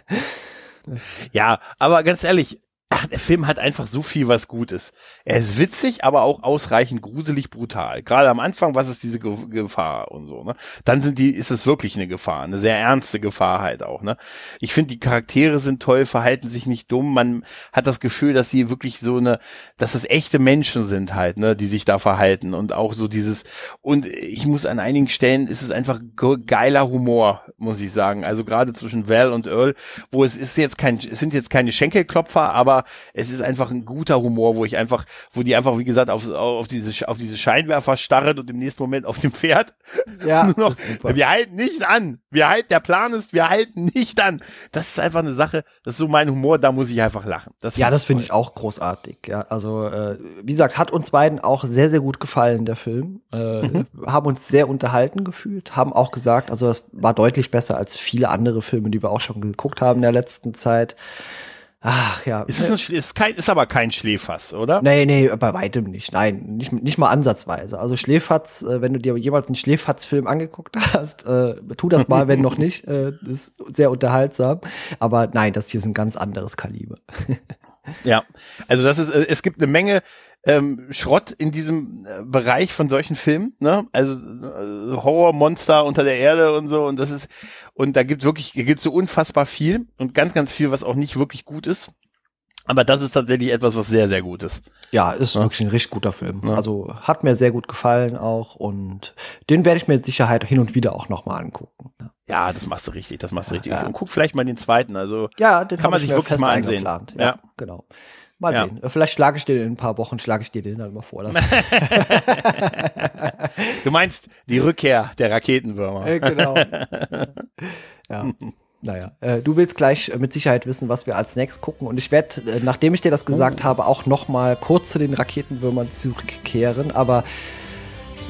ja, aber ganz ehrlich, ach, der Film hat einfach so viel, was gut ist. Er ist witzig, aber auch ausreichend gruselig brutal. Gerade am Anfang, was ist diese Ge Gefahr und so, ne? Dann sind die, ist es wirklich eine Gefahr, eine sehr ernste Gefahr halt auch, ne? Ich finde, die Charaktere sind toll, verhalten sich nicht dumm. Man hat das Gefühl, dass sie wirklich so eine, dass es echte Menschen sind halt, ne, die sich da verhalten und auch so dieses, und ich muss an einigen Stellen, ist es einfach geiler Humor, muss ich sagen. Also gerade zwischen Val und Earl, wo es ist jetzt kein, es sind jetzt keine Schenkelklopfer, aber es ist einfach ein guter Humor, wo ich einfach, wo die einfach, wie gesagt, auf, auf diese, auf diese Scheinwerfer starren und im nächsten Moment auf dem Pferd. Ja, noch, wir halten nicht an. Wir halten, der Plan ist, wir halten nicht an. Das ist einfach eine Sache, das ist so mein Humor, da muss ich einfach lachen. Das ja, das finde ich auch großartig. Ja, also, äh, wie gesagt, hat uns beiden auch sehr, sehr gut gefallen, der Film. Äh, mhm. Haben uns sehr unterhalten gefühlt, haben auch gesagt, also das war deutlich besser als viele andere Filme, die wir auch schon geguckt haben in der letzten Zeit. Ach ja. Ist, ein, ist, kein, ist aber kein Schläferz, oder? Nee, nee, bei weitem nicht. Nein, nicht, nicht mal ansatzweise. Also Schläferz, äh, wenn du dir jemals einen Schläferz-Film angeguckt hast, äh, tu das mal, wenn noch nicht. Äh, ist sehr unterhaltsam. Aber nein, das hier ist ein ganz anderes Kaliber. ja, also das ist, äh, es gibt eine Menge ähm, Schrott in diesem äh, Bereich von solchen Filmen, ne? Also äh, Horrormonster unter der Erde und so und das ist und da gibt wirklich da gibt so unfassbar viel und ganz ganz viel, was auch nicht wirklich gut ist. Aber das ist tatsächlich etwas, was sehr, sehr gut ist. Ja, ist ja. wirklich ein richtig guter Film. Ja. Also hat mir sehr gut gefallen auch und den werde ich mir mit Sicherheit hin und wieder auch nochmal angucken. Ja, das machst du richtig, das machst du richtig. Und guck vielleicht mal den zweiten. Also ja, den kann man sich wirklich mal ansehen. Ja, ja, genau. Mal ja. sehen. Vielleicht schlage ich dir in ein paar Wochen, schlage ich dir den dann mal vor. du meinst die Rückkehr der Raketenwürmer. Äh, genau. ja. Naja, äh, du willst gleich mit Sicherheit wissen, was wir als nächstes gucken. Und ich werde, äh, nachdem ich dir das gesagt oh. habe, auch noch mal kurz zu den Raketenwürmern zurückkehren. Aber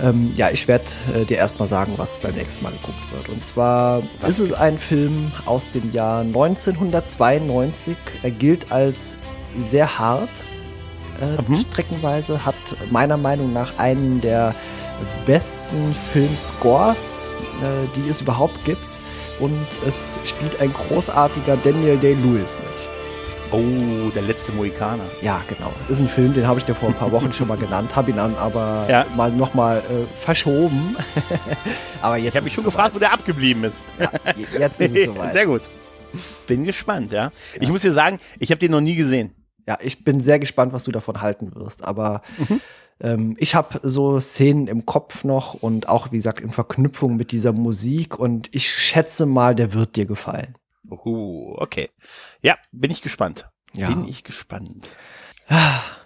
ähm, ja, ich werde äh, dir erstmal sagen, was beim nächsten Mal geguckt wird. Und zwar was? ist es ein Film aus dem Jahr 1992. Er gilt als sehr hart äh, mhm. streckenweise, hat meiner Meinung nach einen der besten Filmscores, äh, die es überhaupt gibt. Und es spielt ein großartiger Daniel Day-Lewis mit. Oh, der letzte Mohikaner. Ja, genau. Ist ein Film, den habe ich dir vor ein paar Wochen schon mal genannt, habe ihn dann aber ja. mal nochmal äh, verschoben. aber jetzt ich habe mich schon gefragt, wo der abgeblieben ist. Ja, jetzt ist es soweit. Sehr gut. Bin gespannt, ja. ja. Ich muss dir sagen, ich habe den noch nie gesehen ja, ich bin sehr gespannt, was du davon halten wirst. Aber mhm. ähm, ich habe so Szenen im Kopf noch und auch, wie gesagt, in Verknüpfung mit dieser Musik und ich schätze mal, der wird dir gefallen. Uh, okay. Ja, bin ich gespannt. Ja. Bin ich gespannt.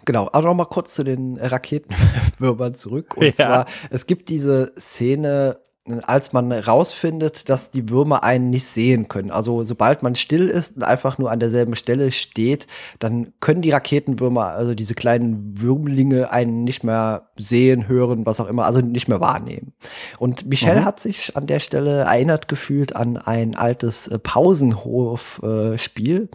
Genau, aber noch mal kurz zu den Raketenwürmern zurück. Und ja. zwar, es gibt diese Szene, als man rausfindet, dass die Würmer einen nicht sehen können. Also sobald man still ist und einfach nur an derselben Stelle steht, dann können die Raketenwürmer, also diese kleinen Würmlinge, einen nicht mehr sehen, hören, was auch immer, also nicht mehr wahrnehmen. Und Michelle mhm. hat sich an der Stelle erinnert gefühlt an ein altes äh, Pausenhof-Spiel.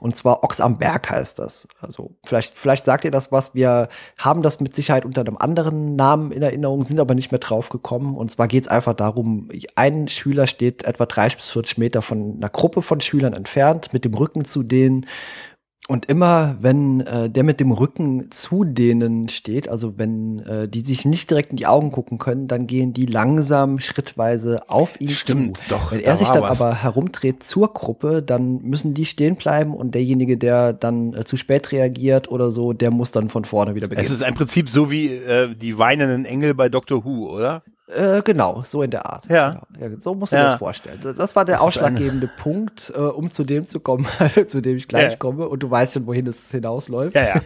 Und zwar Ochs am Berg heißt das. Also vielleicht, vielleicht sagt ihr das was. Wir haben das mit Sicherheit unter einem anderen Namen in Erinnerung, sind aber nicht mehr drauf gekommen. Und zwar geht es einfach darum, ein Schüler steht etwa 30 bis 40 Meter von einer Gruppe von Schülern entfernt, mit dem Rücken zu denen und immer, wenn äh, der mit dem Rücken zu denen steht, also wenn äh, die sich nicht direkt in die Augen gucken können, dann gehen die langsam schrittweise auf ihn Stimmt, zu. Doch, wenn er sich dann was. aber herumdreht zur Gruppe, dann müssen die stehen bleiben und derjenige, der dann äh, zu spät reagiert oder so, der muss dann von vorne wieder beginnen. Es ist im Prinzip so wie äh, die weinenden Engel bei Doctor Who, oder? Äh, genau, so in der Art. Ja. Genau. ja so musst du ja. das vorstellen. Das war der das ausschlaggebende Punkt, äh, um zu dem zu kommen, zu dem ich gleich ja. komme. Und du weißt schon, wohin es hinausläuft. Ja, ja.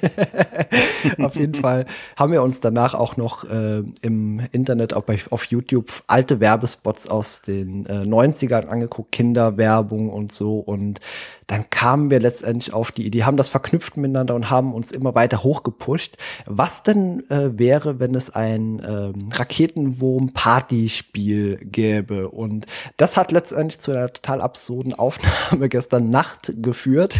auf jeden Fall haben wir uns danach auch noch äh, im Internet, auch bei, auf YouTube, alte Werbespots aus den äh, 90ern angeguckt, Kinderwerbung und so. Und dann kamen wir letztendlich auf die Idee, haben das verknüpft miteinander und haben uns immer weiter hochgepusht. Was denn äh, wäre, wenn es ein ähm, Raketenwurm-Partyspiel gäbe? Und das hat letztendlich zu einer total absurden Aufnahme gestern Nacht geführt.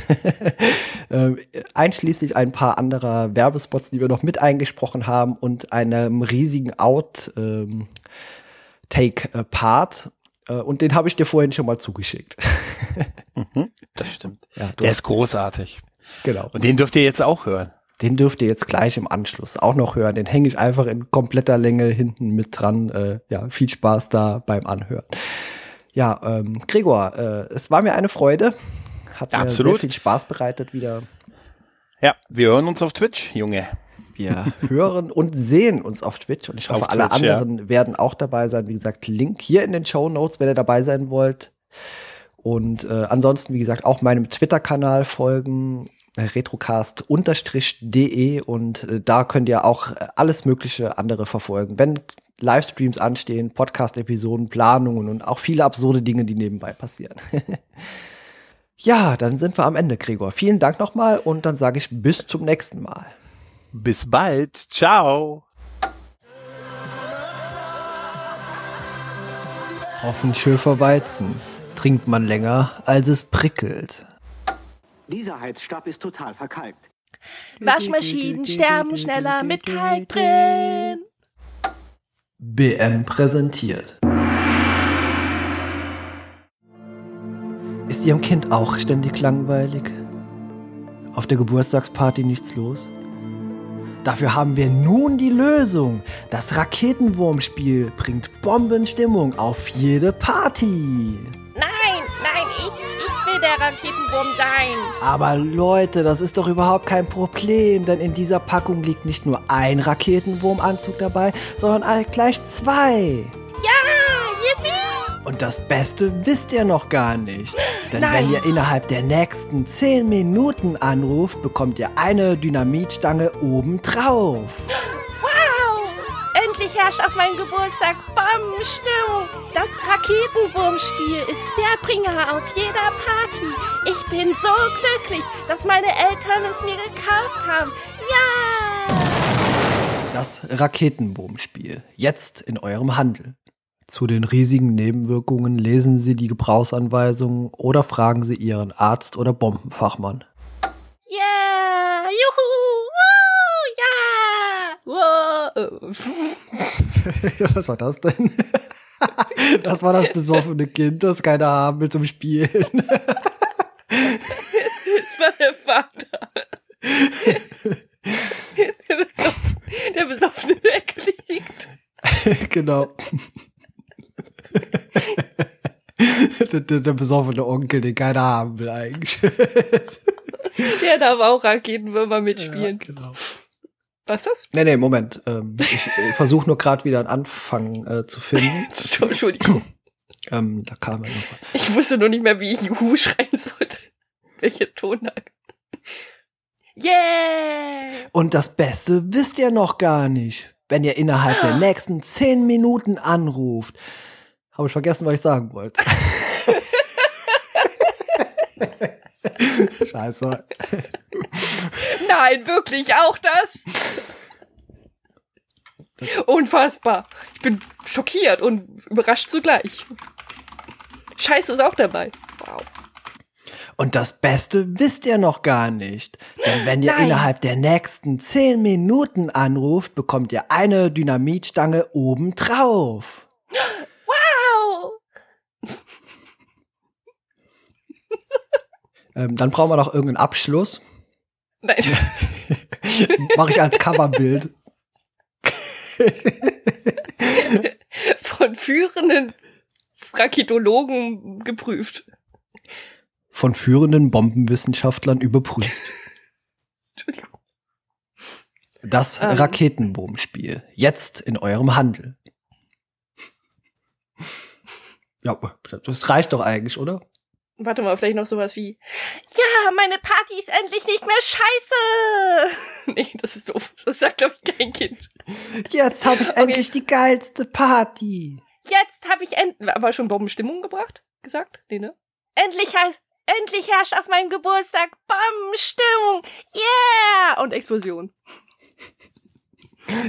äh, einschließlich ein paar anderer Werbespots, die wir noch mit eingesprochen haben und einem riesigen Out- ähm. Äh, und den habe ich dir vorhin schon mal zugeschickt. mhm, das stimmt. Ja, Der ist großartig. Genau. Und den dürft ihr jetzt auch hören. Den dürft ihr jetzt gleich im Anschluss auch noch hören. Den hänge ich einfach in kompletter Länge hinten mit dran. Äh, ja, viel Spaß da beim Anhören. Ja, ähm, Gregor, äh, es war mir eine Freude. Hat ja, mir absolut. sehr viel Spaß bereitet wieder. Ja, wir hören uns auf Twitch, Junge. Wir hören und sehen uns auf Twitch und ich hoffe, alle anderen ja. werden auch dabei sein. Wie gesagt, Link hier in den Show Notes, wenn ihr dabei sein wollt. Und äh, ansonsten, wie gesagt, auch meinem Twitter-Kanal folgen, retrocast-de und äh, da könnt ihr auch äh, alles mögliche andere verfolgen. Wenn Livestreams anstehen, Podcast-Episoden, Planungen und auch viele absurde Dinge, die nebenbei passieren. ja, dann sind wir am Ende, Gregor. Vielen Dank nochmal und dann sage ich bis zum nächsten Mal. Bis bald. Ciao. Hoffenschöfer Weizen. Trinkt man länger, als es prickelt. Dieser Heizstab ist total verkalkt. Waschmaschinen sterben schneller mit Kalk drin. BM präsentiert. Ist Ihrem Kind auch ständig langweilig? Auf der Geburtstagsparty nichts los? Dafür haben wir nun die Lösung. Das Raketenwurmspiel bringt Bombenstimmung auf jede Party. Nein, nein, ich, der Raketenwurm sein. Aber Leute, das ist doch überhaupt kein Problem, denn in dieser Packung liegt nicht nur ein Raketenwurmanzug dabei, sondern gleich zwei. Ja, yippie! Und das Beste wisst ihr noch gar nicht. Denn Nein. wenn ihr innerhalb der nächsten 10 Minuten anruft, bekommt ihr eine Dynamitstange obendrauf. Herrscht auf meinem Geburtstag Bombenstimmung. Das Raketenwurmspiel ist der Bringer auf jeder Party. Ich bin so glücklich, dass meine Eltern es mir gekauft haben. Ja! Das Raketenbombspiel. Jetzt in eurem Handel. Zu den riesigen Nebenwirkungen lesen Sie die Gebrauchsanweisungen oder fragen Sie Ihren Arzt oder Bombenfachmann. Yeah! Juhu! Woo! Ja! Was war das denn? Das war das besoffene Kind, das keiner haben will zum Spielen. Das war der Vater. Der, besoffen, der besoffene Ecke liegt. genau. Der, der, der besoffene Onkel, den keiner haben will eigentlich. Der darf auch Raketenwürmer mitspielen. genau. Was ist das? Nee, nee, Moment. Ähm, ich versuche nur gerade wieder einen Anfang äh, zu finden. Entschuldigung. Ähm, da kam ja noch was. Ich wusste nur nicht mehr, wie ich Juhu schreien sollte. Welche Tonlage. Yeah! Und das Beste wisst ihr noch gar nicht. Wenn ihr innerhalb der nächsten zehn Minuten anruft. Habe ich vergessen, was ich sagen wollte. Scheiße. Nein, wirklich auch das? Unfassbar. Ich bin schockiert und überrascht zugleich. Scheiße ist auch dabei. Wow. Und das Beste wisst ihr noch gar nicht. Denn wenn ihr Nein. innerhalb der nächsten zehn Minuten anruft, bekommt ihr eine Dynamitstange obendrauf. Wow! Ähm, dann brauchen wir noch irgendeinen Abschluss. Nein. Mache ich als Coverbild. Von führenden Raketologen geprüft. Von führenden Bombenwissenschaftlern überprüft. Das Ähm. Raketenbombspiel. Jetzt in eurem Handel. Ja, das reicht doch eigentlich, oder? Warte mal, vielleicht noch sowas wie, ja, meine Party ist endlich nicht mehr scheiße. Nee, das ist doof. Das sagt, glaube ich, kein Kind. Jetzt habe ich endlich die geilste Party. Jetzt habe ich end aber schon Bombenstimmung gebracht? Gesagt? Nee, ne? Endlich heißt, endlich herrscht auf meinem Geburtstag Bombenstimmung. Yeah! Und Explosion.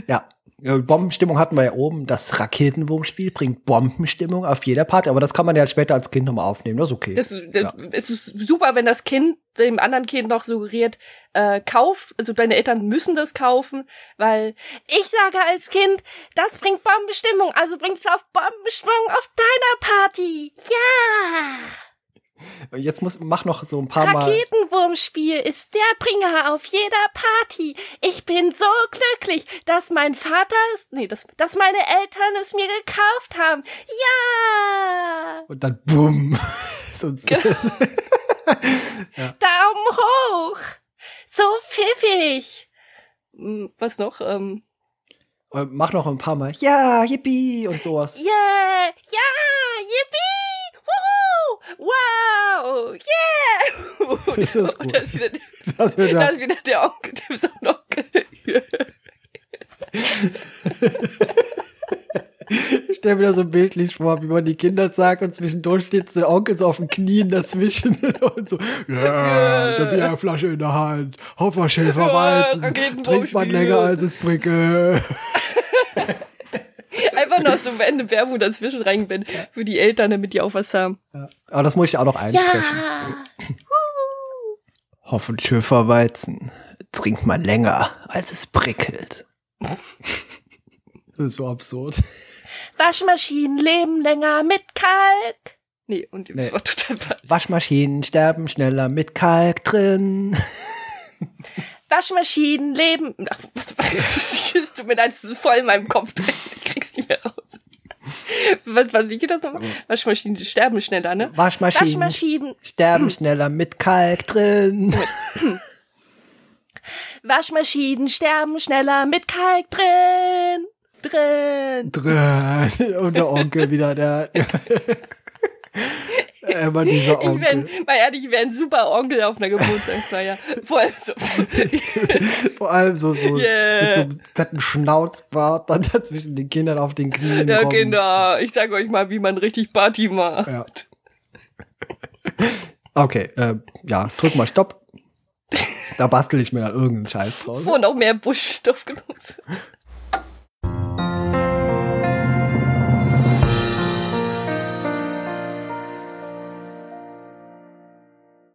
Ja, Bombenstimmung hatten wir ja oben. Das Raketenwurmspiel bringt Bombenstimmung auf jeder Party, aber das kann man ja später als Kind nochmal aufnehmen. Das ist okay. Das, das, Ja. Es ist super, wenn das Kind dem anderen Kind noch suggeriert, äh, kauf, also deine Eltern müssen das kaufen, weil ich sage als Kind, das bringt Bombenstimmung, also bringt's auf Bombenstimmung auf deiner Party. Ja! Jetzt muss mach noch so ein paar Mal. Raketenwurmspiel ist der Bringer auf jeder Party. Ich bin so glücklich, dass mein Vater es, nee, dass, dass meine Eltern es mir gekauft haben. Ja! Und dann bumm. Sonst, Genau. Daumen hoch! So pfiffig! Hm, Was noch? Ähm, Äh, mach noch ein paar Mal. Ja, yippie und sowas. yeah! Ja! Yippie! Wow! Yeah! Das ist Und gut. da ist wieder, Das da ja, ist wieder der Onkel, der ist auch noch ich stell mir das so bildlich vor, wie man die Kinder sagt und zwischendurch steht der Onkel so auf den Knien dazwischen und so, ja, ich hab hier eine Flasche in der Hand, Hopferschäfer Weizen, trinkt man länger als es prickelt. Einfach noch so eine Werbung dazwischen reingebannt für die Eltern, damit die auch was haben. Aber das muss ich auch noch einsprechen. Ja! Hoffenschäfer Weizen, trinkt man länger als es prickelt. Das ist so absurd. Waschmaschinen leben länger mit Kalk. Nee, und das Nee. war total falsch. Waschmaschinen sterben schneller mit Kalk drin. Waschmaschinen leben. Ach, was, was tut mir leid, es ist voll in meinem Kopf drin. Ich krieg's nicht mehr raus. was, was, wie geht das nochmal? Waschmaschinen sterben schneller, ne? Waschmaschinen, Waschmaschinen sterben schneller mit Kalk drin. Waschmaschinen sterben schneller mit Kalk drin. Drin. drin. Und der Onkel wieder, der. Immer dieser Ich Onkel. wäre, mal ehrlich, ich wäre ein super Onkel auf einer Geburtstagsfeier. Vor allem so. Vor allem so, so Yeah. mit so einem fetten Schnauzbart dann zwischen den Kindern auf den Knien. ja, kommt. Kinder, ich sag euch mal, wie man richtig Party macht. Ja. Okay, äh, ja, drück mal Stopp. Da bastel ich mir dann irgendeinen Scheiß draus. Wo noch mehr Buschstoff genommen wird.